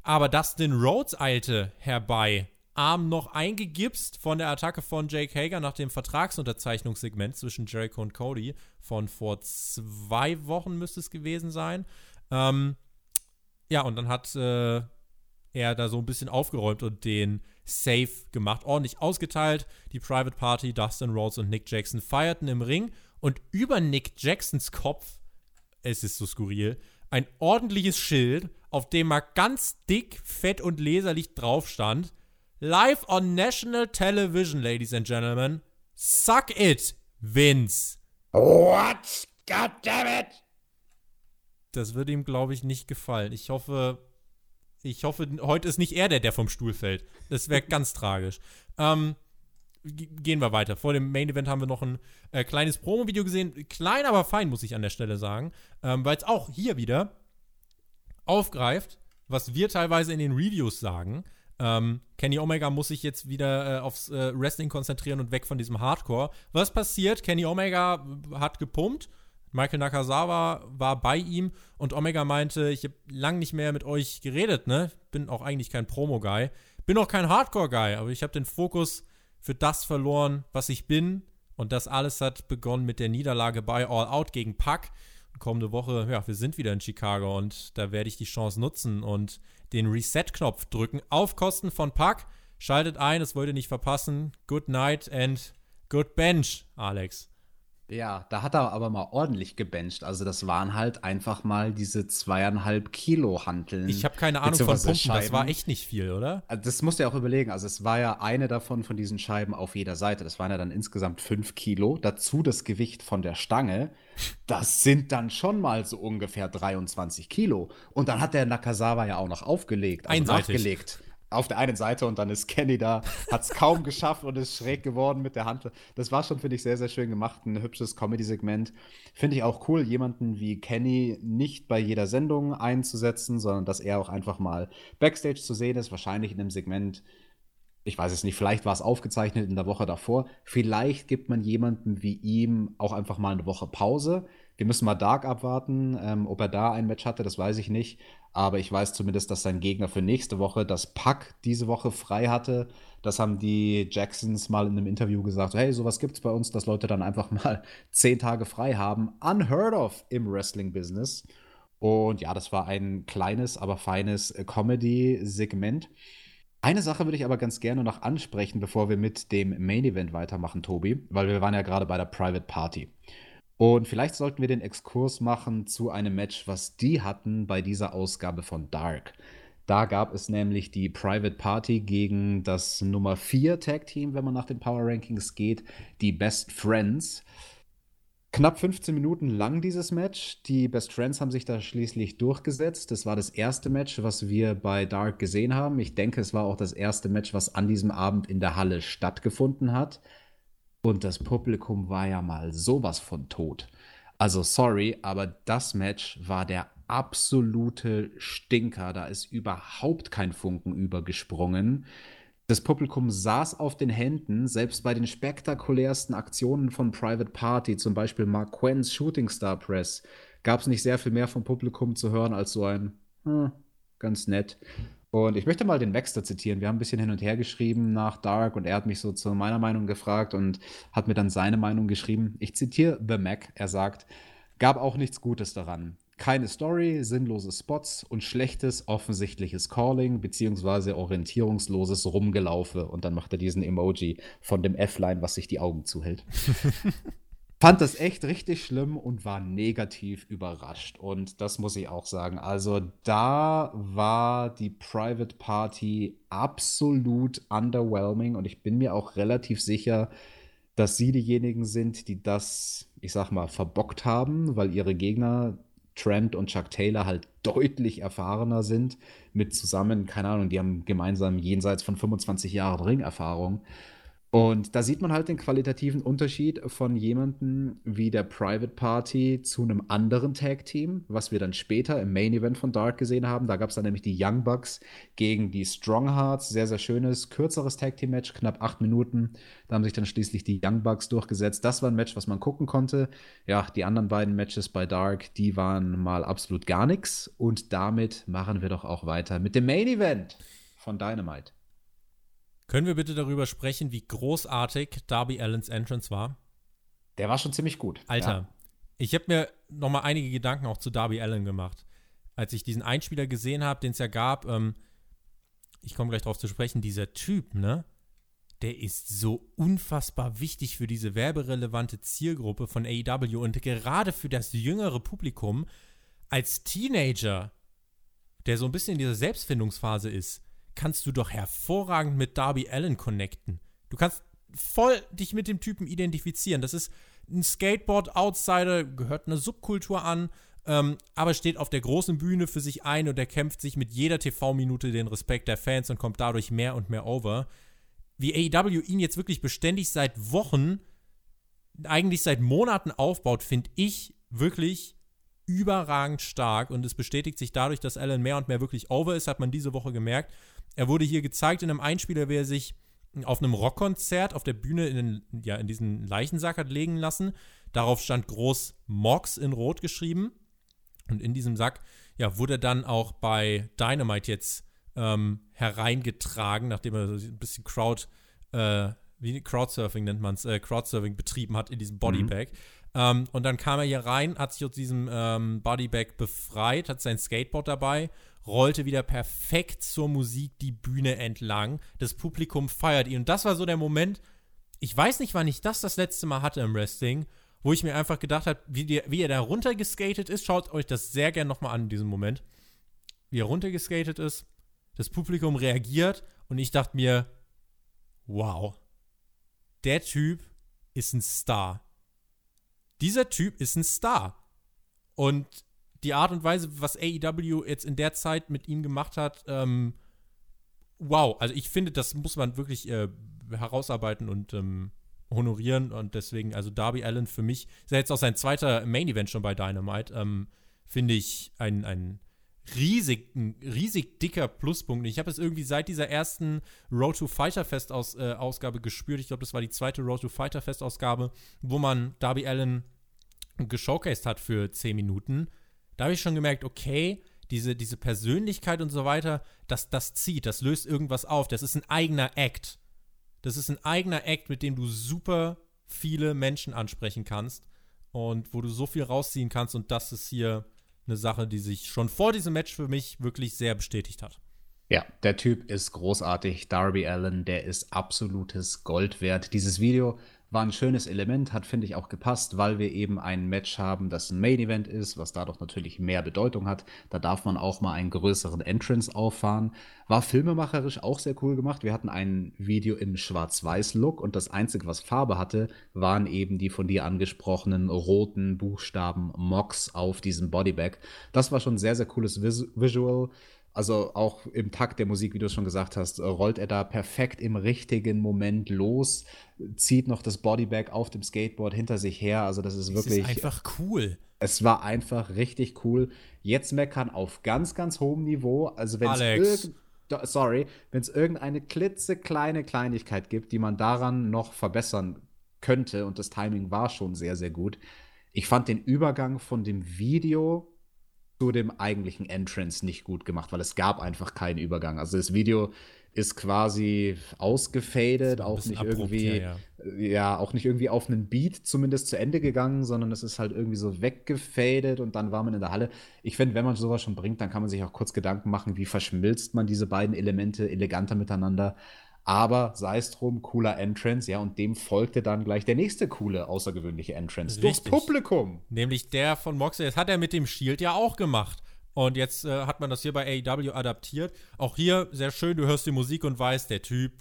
Aber Dustin Rhodes eilte herbei, Arm noch eingegipst von der Attacke von Jake Hager nach dem Vertragsunterzeichnungssegment zwischen Jericho und Cody von vor zwei Wochen müsste es gewesen sein. Ähm, ja, und dann hat äh, er da so ein bisschen aufgeräumt und den Safe gemacht, ordentlich ausgeteilt. Die Private Party, Dustin Rhodes und Nick Jackson feierten im Ring und über Nick Jacksons Kopf, es ist so skurril, ein ordentliches Schild, auf dem mal ganz dick, fett und leserlich drauf stand: Live on national television, ladies and gentlemen. Suck it, Vince. What? God damn it! Das würde ihm, glaube ich, nicht gefallen. Ich hoffe, ich hoffe, heute ist nicht er der, der vom Stuhl fällt. Das wäre ganz tragisch. Ähm, gehen wir weiter. Vor dem Main Event haben wir noch ein äh, kleines Promo-Video gesehen. Klein, aber fein, muss ich an der Stelle sagen. Ähm, Weil es auch hier wieder aufgreift, was wir teilweise in den Reviews sagen. Ähm, Kenny Omega muss sich jetzt wieder äh, aufs äh, Wrestling konzentrieren und weg von diesem Hardcore. Was passiert? Kenny Omega hat gepumpt. Michael Nakazawa war bei ihm und Omega meinte, ich habe lang nicht mehr mit euch geredet, ne? Bin auch eigentlich kein Promo-Guy. Bin auch kein Hardcore-Guy, aber ich habe den Fokus für das verloren, was ich bin. Und das alles hat begonnen mit der Niederlage bei All Out gegen Pack. Kommende Woche, ja, wir sind wieder in Chicago und da werde ich die Chance nutzen und den Reset-Knopf drücken auf Kosten von Pack. Schaltet ein, das wollt ihr nicht verpassen. Good night and good bench, Alex. Ja, da hat er aber mal ordentlich gebencht. Also das waren halt einfach mal diese zweieinhalb Kilo Hanteln. Ich habe keine Ahnung von Pumpen, Scheiben. das war echt nicht viel, oder? Also das musst du ja auch überlegen. Also es war ja eine davon von diesen Scheiben auf jeder Seite. Das waren ja dann insgesamt fünf Kilo. Dazu das Gewicht von der Stange. Das sind dann schon mal so ungefähr 23 Kilo. Und dann hat der Nakazawa ja auch noch aufgelegt. Also Einseitig. nachgelegt auf der einen Seite und dann ist Kenny da, hat es kaum geschafft und ist schräg geworden mit der Hand. Das war schon, finde ich, sehr, sehr schön gemacht. Ein hübsches Comedy-Segment. Finde ich auch cool, jemanden wie Kenny nicht bei jeder Sendung einzusetzen, sondern dass er auch einfach mal Backstage zu sehen ist, wahrscheinlich in einem Segment. Ich weiß es nicht, vielleicht war es aufgezeichnet in der Woche davor. Vielleicht gibt man jemanden wie ihm auch einfach mal eine Woche Pause. Wir müssen mal Dark abwarten. Ähm, ob er da ein Match hatte, das weiß ich nicht. Aber ich weiß zumindest, dass sein Gegner für nächste Woche das Pack diese Woche frei hatte. Das haben die Jacksons mal in einem Interview gesagt. Hey, sowas gibt es bei uns, dass Leute dann einfach mal zehn Tage frei haben. Unheard of im Wrestling-Business. Und ja, das war ein kleines, aber feines äh, Comedy-Segment. Eine Sache würde ich aber ganz gerne noch ansprechen, bevor wir mit dem Main Event weitermachen, Tobi, weil wir waren ja gerade bei der Private Party. Und vielleicht sollten wir den Exkurs machen zu einem Match, was die hatten bei dieser Ausgabe von Dark. Da gab es nämlich die Private Party gegen das Nummer 4 Tag Team, wenn man nach den Power Rankings geht, die Best Friends. Knapp 15 Minuten lang dieses Match. Die Best Friends haben sich da schließlich durchgesetzt. Das war das erste Match, was wir bei Dark gesehen haben. Ich denke, es war auch das erste Match, was an diesem Abend in der Halle stattgefunden hat. Und das Publikum war ja mal sowas von tot. Also sorry, aber das Match war der absolute Stinker. Da ist überhaupt kein Funken übergesprungen. Das Publikum saß auf den Händen, selbst bei den spektakulärsten Aktionen von Private Party, zum Beispiel Mark Quens Shooting Star Press, gab es nicht sehr viel mehr vom Publikum zu hören als so ein hm, ganz nett. Und ich möchte mal den Baxter zitieren. Wir haben ein bisschen hin und her geschrieben nach Dark und er hat mich so zu meiner Meinung gefragt und hat mir dann seine Meinung geschrieben. Ich zitiere The Mac. Er sagt, gab auch nichts Gutes daran. Keine Story, sinnlose Spots und schlechtes offensichtliches Calling beziehungsweise orientierungsloses Rumgelaufe. Und dann macht er diesen Emoji von dem F-Line, was sich die Augen zuhält. fand das echt richtig schlimm und war negativ überrascht. Und das muss ich auch sagen. Also da war die Private Party absolut underwhelming und ich bin mir auch relativ sicher, dass sie diejenigen sind, die das, ich sag mal, verbockt haben, weil ihre Gegner Trent und Chuck Taylor halt deutlich erfahrener sind, mit zusammen, keine Ahnung, die haben gemeinsam jenseits von 25 Jahren Ringerfahrung. Und da sieht man halt den qualitativen Unterschied von jemandem wie der Private Party zu einem anderen Tag Team, was wir dann später im Main Event von Dark gesehen haben. Da gab es dann nämlich die Young Bucks gegen die Strong Hearts. Sehr, sehr schönes, kürzeres Tag Team Match, knapp acht Minuten. Da haben sich dann schließlich die Young Bucks durchgesetzt. Das war ein Match, was man gucken konnte. Ja, die anderen beiden Matches bei Dark, die waren mal absolut gar nichts. Und damit machen wir doch auch weiter mit dem Main Event von Dynamite. Können wir bitte darüber sprechen, wie großartig Darby Allens Entrance war? Der war schon ziemlich gut. Alter, ja. ich habe mir noch mal einige Gedanken auch zu Darby Allen gemacht. Als ich diesen Einspieler gesehen habe, den es ja gab, ähm, ich komme gleich drauf zu sprechen, dieser Typ, ne? Der ist so unfassbar wichtig für diese werberelevante Zielgruppe von AEW und gerade für das jüngere Publikum als Teenager, der so ein bisschen in dieser Selbstfindungsphase ist kannst du doch hervorragend mit Darby Allen connecten. Du kannst voll dich mit dem Typen identifizieren. Das ist ein Skateboard-Outsider, gehört einer Subkultur an, ähm, aber steht auf der großen Bühne für sich ein und er kämpft sich mit jeder TV-Minute den Respekt der Fans und kommt dadurch mehr und mehr over. Wie AEW ihn jetzt wirklich beständig seit Wochen, eigentlich seit Monaten aufbaut, finde ich wirklich überragend stark und es bestätigt sich dadurch, dass Allen mehr und mehr wirklich over ist, hat man diese Woche gemerkt. Er wurde hier gezeigt in einem Einspieler, wie er sich auf einem Rockkonzert auf der Bühne in, den, ja, in diesen Leichensack hat legen lassen. Darauf stand groß Mox in Rot geschrieben. Und in diesem Sack ja, wurde dann auch bei Dynamite jetzt ähm, hereingetragen, nachdem er so ein bisschen Crowd, äh, wie Crowdsurfing nennt man es, äh, Crowdsurfing betrieben hat in diesem Bodybag. Mhm. Ähm, und dann kam er hier rein, hat sich aus diesem ähm, Bodybag befreit, hat sein Skateboard dabei rollte wieder perfekt zur Musik die Bühne entlang. Das Publikum feiert ihn. Und das war so der Moment, ich weiß nicht, wann ich das das letzte Mal hatte im Wrestling, wo ich mir einfach gedacht habe, wie, wie er da runtergeskatet ist. Schaut euch das sehr gerne nochmal an in diesem Moment. Wie er runtergeskatet ist, das Publikum reagiert und ich dachte mir, wow, der Typ ist ein Star. Dieser Typ ist ein Star. Und die Art und Weise, was AEW jetzt in der Zeit mit ihm gemacht hat, ähm, wow. Also ich finde, das muss man wirklich äh, herausarbeiten und ähm, honorieren. Und deswegen, also Darby Allen für mich, ist ja jetzt auch sein zweiter Main Event schon bei Dynamite, ähm, finde ich ein, ein riesig, ein riesig dicker Pluspunkt. Ich habe es irgendwie seit dieser ersten Road to Fighter Fest -Aus, äh, Ausgabe gespürt. Ich glaube, das war die zweite Road to Fighter Fest Ausgabe, wo man Darby Allen geshowcased hat für 10 Minuten da habe ich schon gemerkt, okay, diese, diese Persönlichkeit und so weiter, das, das zieht, das löst irgendwas auf. Das ist ein eigener Act. Das ist ein eigener Act, mit dem du super viele Menschen ansprechen kannst und wo du so viel rausziehen kannst. Und das ist hier eine Sache, die sich schon vor diesem Match für mich wirklich sehr bestätigt hat. Ja, der Typ ist großartig. Darby Allen, der ist absolutes Gold wert. Dieses Video war ein schönes Element, hat, finde ich, auch gepasst, weil wir eben ein Match haben, das ein Main Event ist, was dadurch natürlich mehr Bedeutung hat. Da darf man auch mal einen größeren Entrance auffahren. War filmemacherisch auch sehr cool gemacht. Wir hatten ein Video im Schwarz-Weiß-Look und das Einzige, was Farbe hatte, waren eben die von dir angesprochenen roten Buchstaben MOX auf diesem Bodybag. Das war schon ein sehr, sehr cooles Vis Visual. Also auch im Takt der Musik, wie du schon gesagt hast, rollt er da perfekt im richtigen Moment los, zieht noch das Bodybag auf dem Skateboard hinter sich her. Also das ist wirklich. Das ist einfach cool. Es war einfach richtig cool. Jetzt meckern auf ganz, ganz hohem Niveau. Also wenn es sorry, wenn es irgendeine klitzekleine Kleinigkeit gibt, die man daran noch verbessern könnte, und das Timing war schon sehr, sehr gut. Ich fand den Übergang von dem Video zu dem eigentlichen Entrance nicht gut gemacht, weil es gab einfach keinen Übergang. Also das Video ist quasi ausgefadet, auch nicht abrupt, irgendwie, ja, ja. ja, auch nicht irgendwie auf einen Beat zumindest zu Ende gegangen, sondern es ist halt irgendwie so weggefadet und dann war man in der Halle. Ich finde, wenn man sowas schon bringt, dann kann man sich auch kurz Gedanken machen, wie verschmilzt man diese beiden Elemente eleganter miteinander. Aber sei es drum, cooler Entrance, ja, und dem folgte dann gleich der nächste coole, außergewöhnliche Entrance. Durchs Publikum. Nämlich der von Moxley. Das hat er mit dem Shield ja auch gemacht. Und jetzt äh, hat man das hier bei AEW adaptiert. Auch hier sehr schön, du hörst die Musik und weißt, der Typ,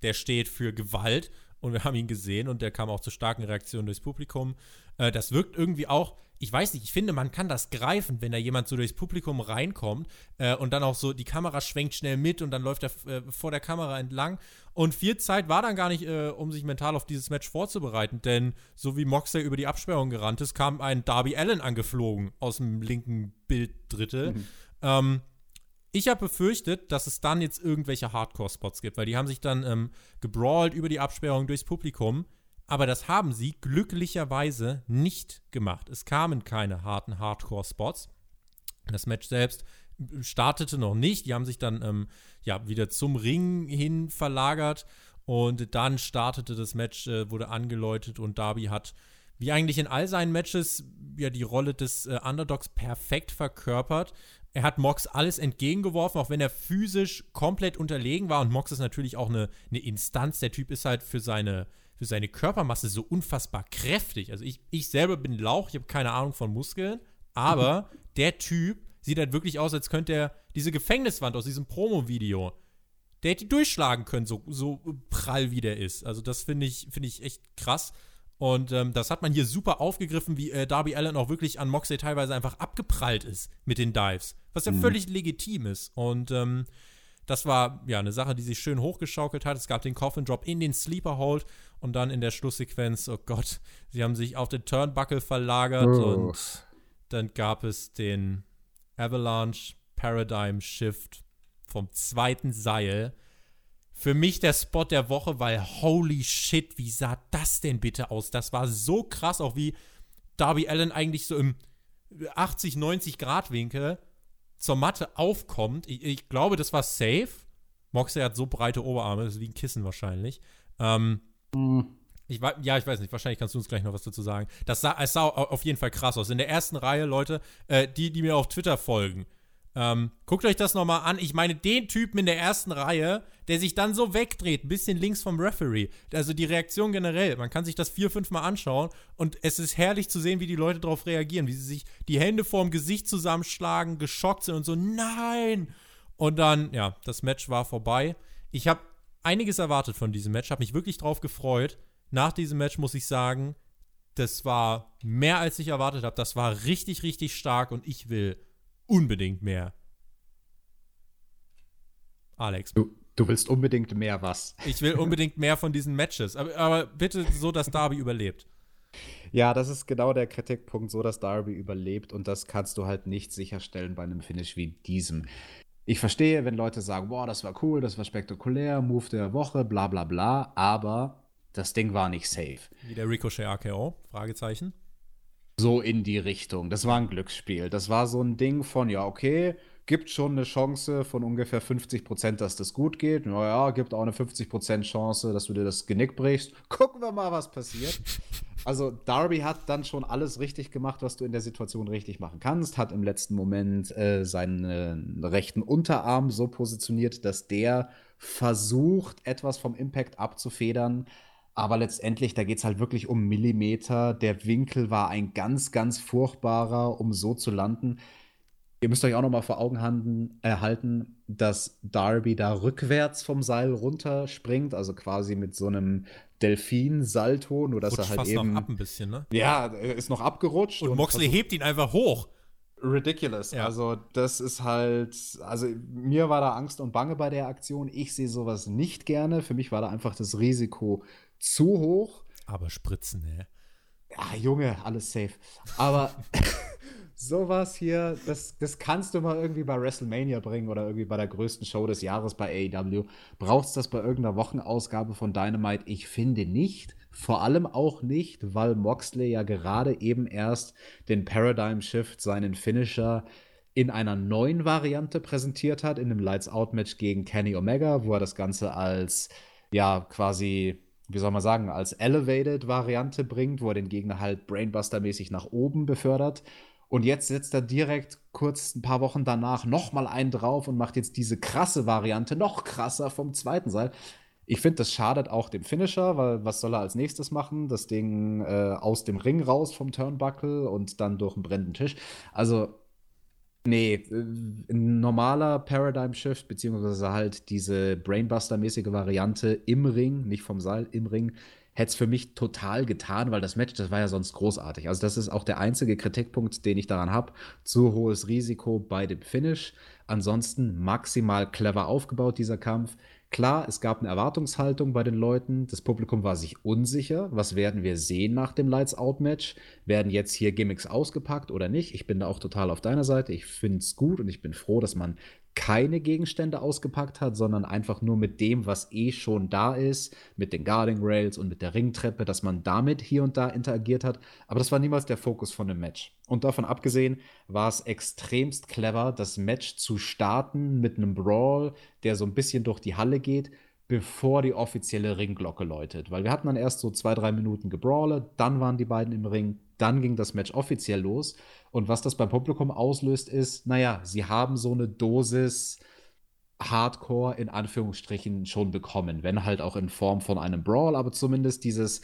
der steht für Gewalt. Und wir haben ihn gesehen und der kam auch zu starken Reaktionen durchs Publikum. Äh, das wirkt irgendwie auch, ich weiß nicht, ich finde, man kann das greifen, wenn da jemand so durchs Publikum reinkommt äh, und dann auch so, die Kamera schwenkt schnell mit und dann läuft er äh, vor der Kamera entlang. Und viel Zeit war dann gar nicht, äh, um sich mental auf dieses Match vorzubereiten, denn so wie Moxley über die Absperrung gerannt ist, kam ein Darby Allen angeflogen aus dem linken Bilddrittel. Mhm. Ähm, ich habe befürchtet, dass es dann jetzt irgendwelche Hardcore-Spots gibt, weil die haben sich dann ähm, gebrawlt über die Absperrung durchs Publikum. Aber das haben sie glücklicherweise nicht gemacht. Es kamen keine harten Hardcore-Spots. Das Match selbst startete noch nicht. Die haben sich dann ähm, ja wieder zum Ring hin verlagert und dann startete das Match, äh, wurde angeläutet und Darby hat wie eigentlich in all seinen Matches ja die Rolle des äh, Underdogs perfekt verkörpert. Er hat Mox alles entgegengeworfen, auch wenn er physisch komplett unterlegen war. Und Mox ist natürlich auch eine, eine Instanz. Der Typ ist halt für seine, für seine Körpermasse so unfassbar kräftig. Also ich, ich selber bin Lauch, ich habe keine Ahnung von Muskeln, aber der Typ sieht halt wirklich aus, als könnte er diese Gefängniswand aus diesem Promo-Video, der hätte die durchschlagen können, so, so prall wie der ist. Also das finde ich, find ich echt krass. Und ähm, das hat man hier super aufgegriffen, wie äh, Darby Allen auch wirklich an Moxley teilweise einfach abgeprallt ist mit den Dives. Was ja mhm. völlig legitim ist. Und ähm, das war ja eine Sache, die sich schön hochgeschaukelt hat. Es gab den Coffin Drop in den Sleeper Hold und dann in der Schlusssequenz, oh Gott, sie haben sich auf den Turnbuckle verlagert oh. und dann gab es den Avalanche Paradigm Shift vom zweiten Seil. Für mich der Spot der Woche, weil holy shit, wie sah das denn bitte aus? Das war so krass, auch wie Darby Allen eigentlich so im 80, 90 Grad Winkel zur Matte aufkommt. Ich, ich glaube, das war safe. Moxley hat so breite Oberarme, das ist wie ein Kissen wahrscheinlich. Ähm, mhm. ich, ja, ich weiß nicht, wahrscheinlich kannst du uns gleich noch was dazu sagen. Das sah, es sah auf jeden Fall krass aus. In der ersten Reihe, Leute, äh, die, die mir auf Twitter folgen, ähm, guckt euch das nochmal an. Ich meine, den Typen in der ersten Reihe, der sich dann so wegdreht, ein bisschen links vom Referee. Also die Reaktion generell. Man kann sich das vier, fünf Mal anschauen und es ist herrlich zu sehen, wie die Leute darauf reagieren, wie sie sich die Hände vorm Gesicht zusammenschlagen, geschockt sind und so, nein! Und dann, ja, das Match war vorbei. Ich habe einiges erwartet von diesem Match, habe mich wirklich drauf gefreut. Nach diesem Match muss ich sagen, das war mehr als ich erwartet habe. Das war richtig, richtig stark und ich will unbedingt mehr. Alex. Du, du willst unbedingt mehr was? Ich will unbedingt mehr von diesen Matches. Aber, aber bitte so, dass Darby überlebt. Ja, das ist genau der Kritikpunkt, so dass Darby überlebt und das kannst du halt nicht sicherstellen bei einem Finish wie diesem. Ich verstehe, wenn Leute sagen, boah, das war cool, das war spektakulär, Move der Woche, bla bla bla, aber das Ding war nicht safe. Wie der Ricochet AKO? Fragezeichen. So in die Richtung. Das war ein Glücksspiel. Das war so ein Ding von, ja, okay, gibt schon eine Chance von ungefähr 50 Prozent, dass das gut geht. Naja, gibt auch eine 50 Prozent Chance, dass du dir das Genick brichst. Gucken wir mal, was passiert. Also Darby hat dann schon alles richtig gemacht, was du in der Situation richtig machen kannst. Hat im letzten Moment äh, seinen äh, rechten Unterarm so positioniert, dass der versucht, etwas vom Impact abzufedern. Aber letztendlich, da geht es halt wirklich um Millimeter. Der Winkel war ein ganz, ganz furchtbarer, um so zu landen. Ihr müsst euch auch noch mal vor Augen handen, erhalten, dass Darby da rückwärts vom Seil runterspringt, also quasi mit so einem Delfin-Salto, nur dass Rutscht er halt fast eben noch ab ein bisschen, ne? Ja, ist noch abgerutscht und, und Moxley hebt ihn einfach hoch. Ridiculous. Ja. Also, das ist halt, also mir war da Angst und Bange bei der Aktion. Ich sehe sowas nicht gerne. Für mich war da einfach das Risiko zu hoch. Aber Spritzen, ne? Ja, Junge, alles safe. Aber sowas hier, das, das kannst du mal irgendwie bei WrestleMania bringen oder irgendwie bei der größten Show des Jahres bei AEW. Brauchst du das bei irgendeiner Wochenausgabe von Dynamite? Ich finde nicht. Vor allem auch nicht, weil Moxley ja gerade eben erst den Paradigm Shift, seinen Finisher, in einer neuen Variante präsentiert hat, in einem Lights Out Match gegen Kenny Omega, wo er das Ganze als ja quasi wie soll man sagen, als Elevated-Variante bringt, wo er den Gegner halt Brainbuster-mäßig nach oben befördert. Und jetzt setzt er direkt kurz ein paar Wochen danach nochmal einen drauf und macht jetzt diese krasse Variante noch krasser vom zweiten Seil. Ich finde, das schadet auch dem Finisher, weil was soll er als nächstes machen? Das Ding äh, aus dem Ring raus vom Turnbuckle und dann durch einen brennenden Tisch. Also Nee, äh, ein normaler Paradigm Shift, beziehungsweise halt diese Brainbuster-mäßige Variante im Ring, nicht vom Seil, im Ring, hätte es für mich total getan, weil das Match, das war ja sonst großartig. Also das ist auch der einzige Kritikpunkt, den ich daran habe. Zu hohes Risiko bei dem Finish. Ansonsten maximal clever aufgebaut, dieser Kampf. Klar, es gab eine Erwartungshaltung bei den Leuten. Das Publikum war sich unsicher. Was werden wir sehen nach dem Lights Out Match? Werden jetzt hier Gimmicks ausgepackt oder nicht? Ich bin da auch total auf deiner Seite. Ich finde es gut und ich bin froh, dass man keine Gegenstände ausgepackt hat, sondern einfach nur mit dem, was eh schon da ist, mit den Guarding Rails und mit der Ringtreppe, dass man damit hier und da interagiert hat. Aber das war niemals der Fokus von dem Match. Und davon abgesehen war es extremst clever, das Match zu starten mit einem Brawl, der so ein bisschen durch die Halle geht, bevor die offizielle Ringglocke läutet. Weil wir hatten dann erst so zwei, drei Minuten gebrawle, dann waren die beiden im Ring, dann ging das Match offiziell los. Und was das beim Publikum auslöst, ist, naja, sie haben so eine Dosis Hardcore in Anführungsstrichen schon bekommen, wenn halt auch in Form von einem Brawl, aber zumindest dieses,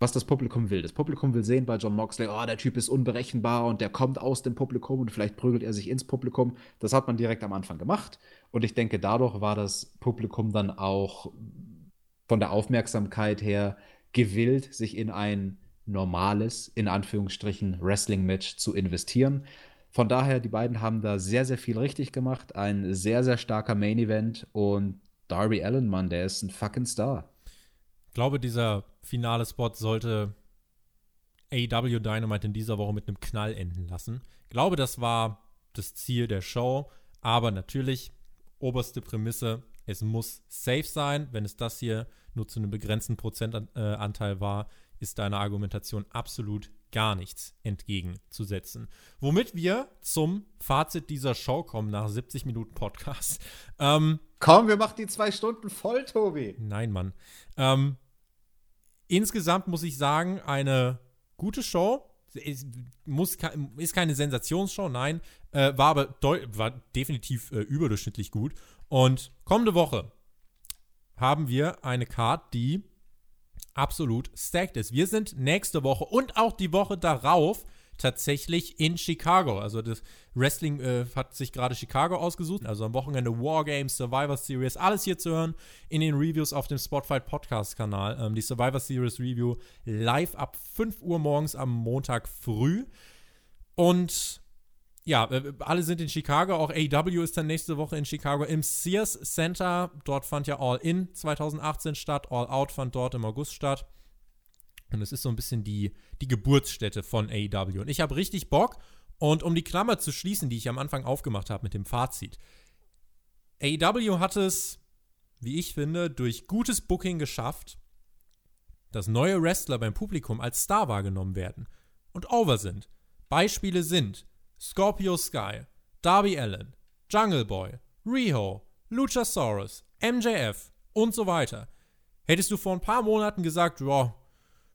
was das Publikum will. Das Publikum will sehen bei John Moxley, oh, der Typ ist unberechenbar und der kommt aus dem Publikum und vielleicht prügelt er sich ins Publikum. Das hat man direkt am Anfang gemacht. Und ich denke, dadurch war das Publikum dann auch von der Aufmerksamkeit her gewillt, sich in ein normales, in Anführungsstrichen, Wrestling-Match zu investieren. Von daher, die beiden haben da sehr, sehr viel richtig gemacht. Ein sehr, sehr starker Main-Event und Darby Allen, Mann, der ist ein fucking Star. Ich glaube, dieser finale Spot sollte AEW Dynamite in dieser Woche mit einem Knall enden lassen. Ich glaube, das war das Ziel der Show. Aber natürlich, oberste Prämisse, es muss safe sein. Wenn es das hier nur zu einem begrenzten Prozentanteil war, ist deiner Argumentation absolut gar nichts entgegenzusetzen. Womit wir zum Fazit dieser Show kommen nach 70 Minuten Podcast. Ähm, Komm, wir machen die zwei Stunden voll, Tobi. Nein, Mann. Ähm, insgesamt muss ich sagen, eine gute Show. Es muss, ist keine Sensationsshow, nein. Äh, war aber war definitiv äh, überdurchschnittlich gut. Und kommende Woche haben wir eine Card, die absolut stacked ist. Wir sind nächste Woche und auch die Woche darauf tatsächlich in Chicago. Also das Wrestling äh, hat sich gerade Chicago ausgesucht. Also am Wochenende Wargames, Survivor Series, alles hier zu hören in den Reviews auf dem Spotfight Podcast Kanal. Ähm, die Survivor Series Review live ab 5 Uhr morgens am Montag früh. Und ja, äh, alle sind in Chicago. Auch AEW ist dann nächste Woche in Chicago im Sears Center. Dort fand ja All In 2018 statt. All Out fand dort im August statt. Und es ist so ein bisschen die, die Geburtsstätte von AEW. Und ich habe richtig Bock. Und um die Klammer zu schließen, die ich am Anfang aufgemacht habe mit dem Fazit. AEW hat es, wie ich finde, durch gutes Booking geschafft, dass neue Wrestler beim Publikum als Star wahrgenommen werden und over sind. Beispiele sind Scorpio Sky, Darby Allen, Jungle Boy, Riho, Luchasaurus, MJF und so weiter. Hättest du vor ein paar Monaten gesagt, ja,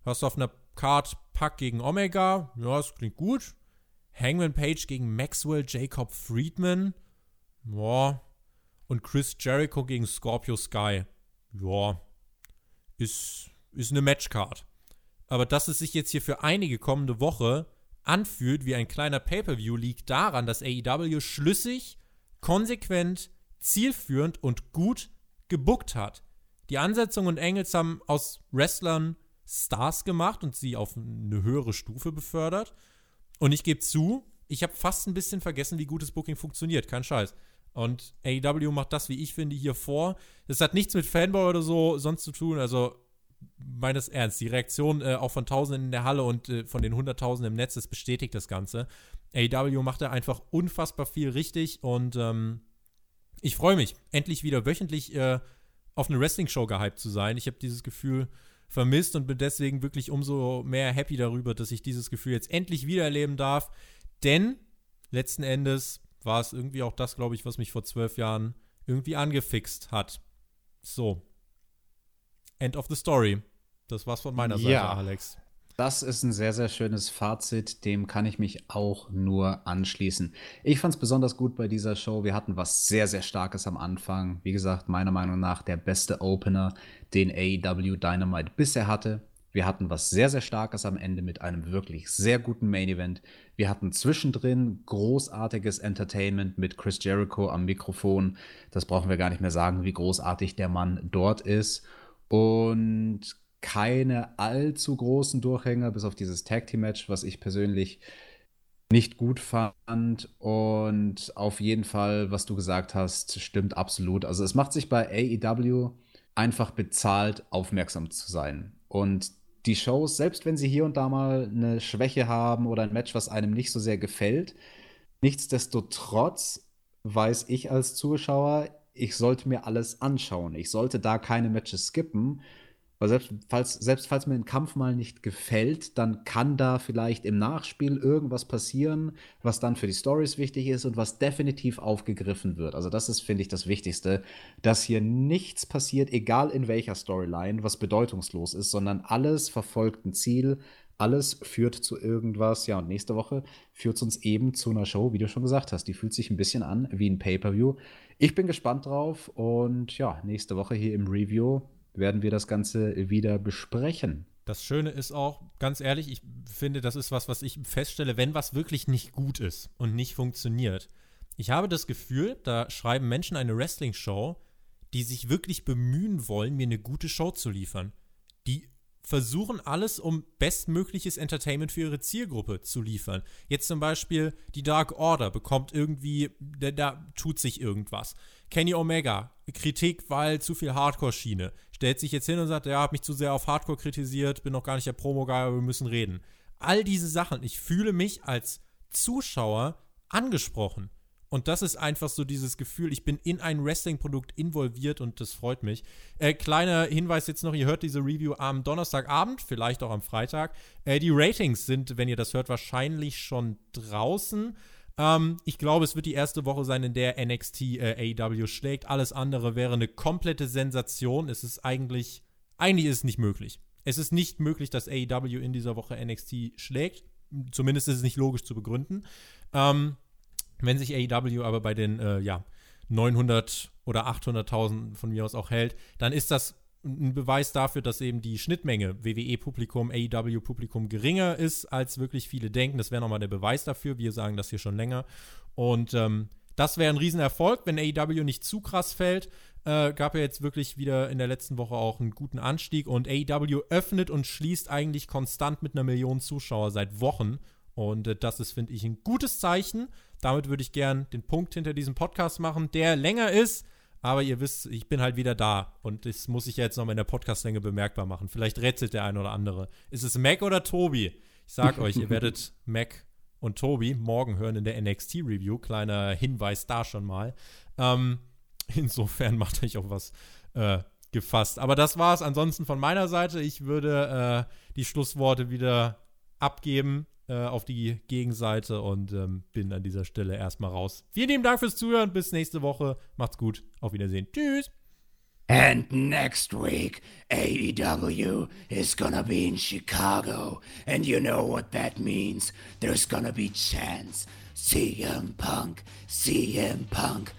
hast du auf einer Card Pack gegen Omega, ja, das klingt gut. Hangman Page gegen Maxwell Jacob Friedman, ja. Und Chris Jericho gegen Scorpio Sky, ja, ist, ist eine Matchcard. Aber dass es sich jetzt hier für einige kommende Woche anfühlt wie ein kleiner Pay-per-view, liegt daran, dass AEW schlüssig, konsequent, zielführend und gut gebuckt hat. Die Ansetzung und Engels haben aus Wrestlern Stars gemacht und sie auf eine höhere Stufe befördert. Und ich gebe zu, ich habe fast ein bisschen vergessen, wie gutes Booking funktioniert. Kein Scheiß. Und AEW macht das, wie ich finde, hier vor. Das hat nichts mit Fanboy oder so sonst zu tun. Also meines Ernst. Die Reaktion äh, auch von Tausenden in der Halle und äh, von den Hunderttausenden im Netz, das bestätigt das Ganze. AEW macht da einfach unfassbar viel richtig und ähm, ich freue mich, endlich wieder wöchentlich äh, auf eine Wrestling-Show gehypt zu sein. Ich habe dieses Gefühl vermisst und bin deswegen wirklich umso mehr happy darüber, dass ich dieses Gefühl jetzt endlich wieder erleben darf. Denn letzten Endes war es irgendwie auch das, glaube ich, was mich vor zwölf Jahren irgendwie angefixt hat. So, End of the story. Das war's von meiner Seite, ja, Alex. Das ist ein sehr, sehr schönes Fazit. Dem kann ich mich auch nur anschließen. Ich fand es besonders gut bei dieser Show. Wir hatten was sehr, sehr Starkes am Anfang. Wie gesagt, meiner Meinung nach der beste Opener, den AEW Dynamite bisher hatte. Wir hatten was sehr, sehr Starkes am Ende mit einem wirklich sehr guten Main Event. Wir hatten zwischendrin großartiges Entertainment mit Chris Jericho am Mikrofon. Das brauchen wir gar nicht mehr sagen, wie großartig der Mann dort ist. Und keine allzu großen Durchhänger, bis auf dieses Tag Team Match, was ich persönlich nicht gut fand. Und auf jeden Fall, was du gesagt hast, stimmt absolut. Also es macht sich bei AEW einfach bezahlt, aufmerksam zu sein. Und die Shows, selbst wenn sie hier und da mal eine Schwäche haben oder ein Match, was einem nicht so sehr gefällt, nichtsdestotrotz weiß ich als Zuschauer, ich sollte mir alles anschauen. Ich sollte da keine Matches skippen, weil selbst falls, selbst falls mir ein Kampf mal nicht gefällt, dann kann da vielleicht im Nachspiel irgendwas passieren, was dann für die Stories wichtig ist und was definitiv aufgegriffen wird. Also das ist, finde ich, das Wichtigste, dass hier nichts passiert, egal in welcher Storyline, was bedeutungslos ist, sondern alles verfolgt ein Ziel, alles führt zu irgendwas. Ja, und nächste Woche führt es uns eben zu einer Show, wie du schon gesagt hast. Die fühlt sich ein bisschen an wie ein Pay-per-view. Ich bin gespannt drauf und ja, nächste Woche hier im Review werden wir das Ganze wieder besprechen. Das Schöne ist auch, ganz ehrlich, ich finde, das ist was, was ich feststelle, wenn was wirklich nicht gut ist und nicht funktioniert. Ich habe das Gefühl, da schreiben Menschen eine Wrestling-Show, die sich wirklich bemühen wollen, mir eine gute Show zu liefern. Die versuchen alles, um bestmögliches Entertainment für ihre Zielgruppe zu liefern. Jetzt zum Beispiel die Dark Order bekommt irgendwie, da, da tut sich irgendwas. Kenny Omega, Kritik, weil zu viel Hardcore-Schiene. Stellt sich jetzt hin und sagt, ja, hab mich zu sehr auf Hardcore kritisiert, bin noch gar nicht der Promo-Guy, aber wir müssen reden. All diese Sachen, ich fühle mich als Zuschauer angesprochen. Und das ist einfach so dieses Gefühl, ich bin in ein Wrestling-Produkt involviert und das freut mich. Äh, kleiner Hinweis jetzt noch, ihr hört diese Review am Donnerstagabend, vielleicht auch am Freitag. Äh, die Ratings sind, wenn ihr das hört, wahrscheinlich schon draußen. Ähm, ich glaube, es wird die erste Woche sein, in der NXT äh, AEW schlägt. Alles andere wäre eine komplette Sensation. Es ist eigentlich, eigentlich ist es nicht möglich. Es ist nicht möglich, dass AEW in dieser Woche NXT schlägt. Zumindest ist es nicht logisch zu begründen. Ähm, wenn sich AEW aber bei den äh, ja, 900 oder 800.000 von mir aus auch hält, dann ist das ein Beweis dafür, dass eben die Schnittmenge WWE-Publikum, AEW-Publikum geringer ist, als wirklich viele denken. Das wäre nochmal der Beweis dafür. Wir sagen das hier schon länger. Und ähm, das wäre ein Riesenerfolg, wenn AEW nicht zu krass fällt. Äh, gab ja jetzt wirklich wieder in der letzten Woche auch einen guten Anstieg. Und AEW öffnet und schließt eigentlich konstant mit einer Million Zuschauer seit Wochen. Und äh, das ist, finde ich, ein gutes Zeichen. Damit würde ich gern den Punkt hinter diesem Podcast machen, der länger ist. Aber ihr wisst, ich bin halt wieder da. Und das muss ich jetzt noch mal in der Podcastlänge bemerkbar machen. Vielleicht rätselt der ein oder andere. Ist es Mac oder Tobi? Ich sag euch, ihr werdet Mac und Tobi morgen hören in der NXT-Review. Kleiner Hinweis da schon mal. Ähm, insofern macht euch auch was äh, gefasst. Aber das war es ansonsten von meiner Seite. Ich würde äh, die Schlussworte wieder abgeben äh, auf die Gegenseite und ähm, bin an dieser Stelle erstmal raus. Vielen lieben Dank fürs Zuhören. Bis nächste Woche. Macht's gut. Auf Wiedersehen. Tschüss. And next week, AEW is gonna be in Chicago. And you know what that means. There's gonna be chants. CM Punk, CM Punk.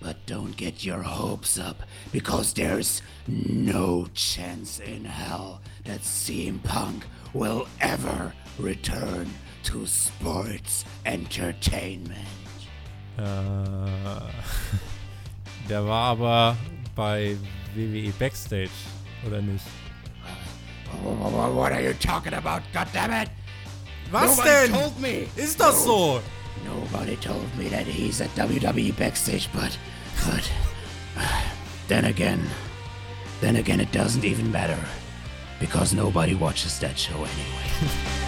But don't get your hopes up, because there's no chance in hell that CM Punk will ever return to sports entertainment. Äh, der war aber bei WWE Backstage, oder nicht? What are you talking about, goddammit? Was Nobody denn? told me. Ist das so? Nobody told me that he's at WWE Backstage, but, but, then again, then again, it doesn't even matter because nobody watches that show anyway.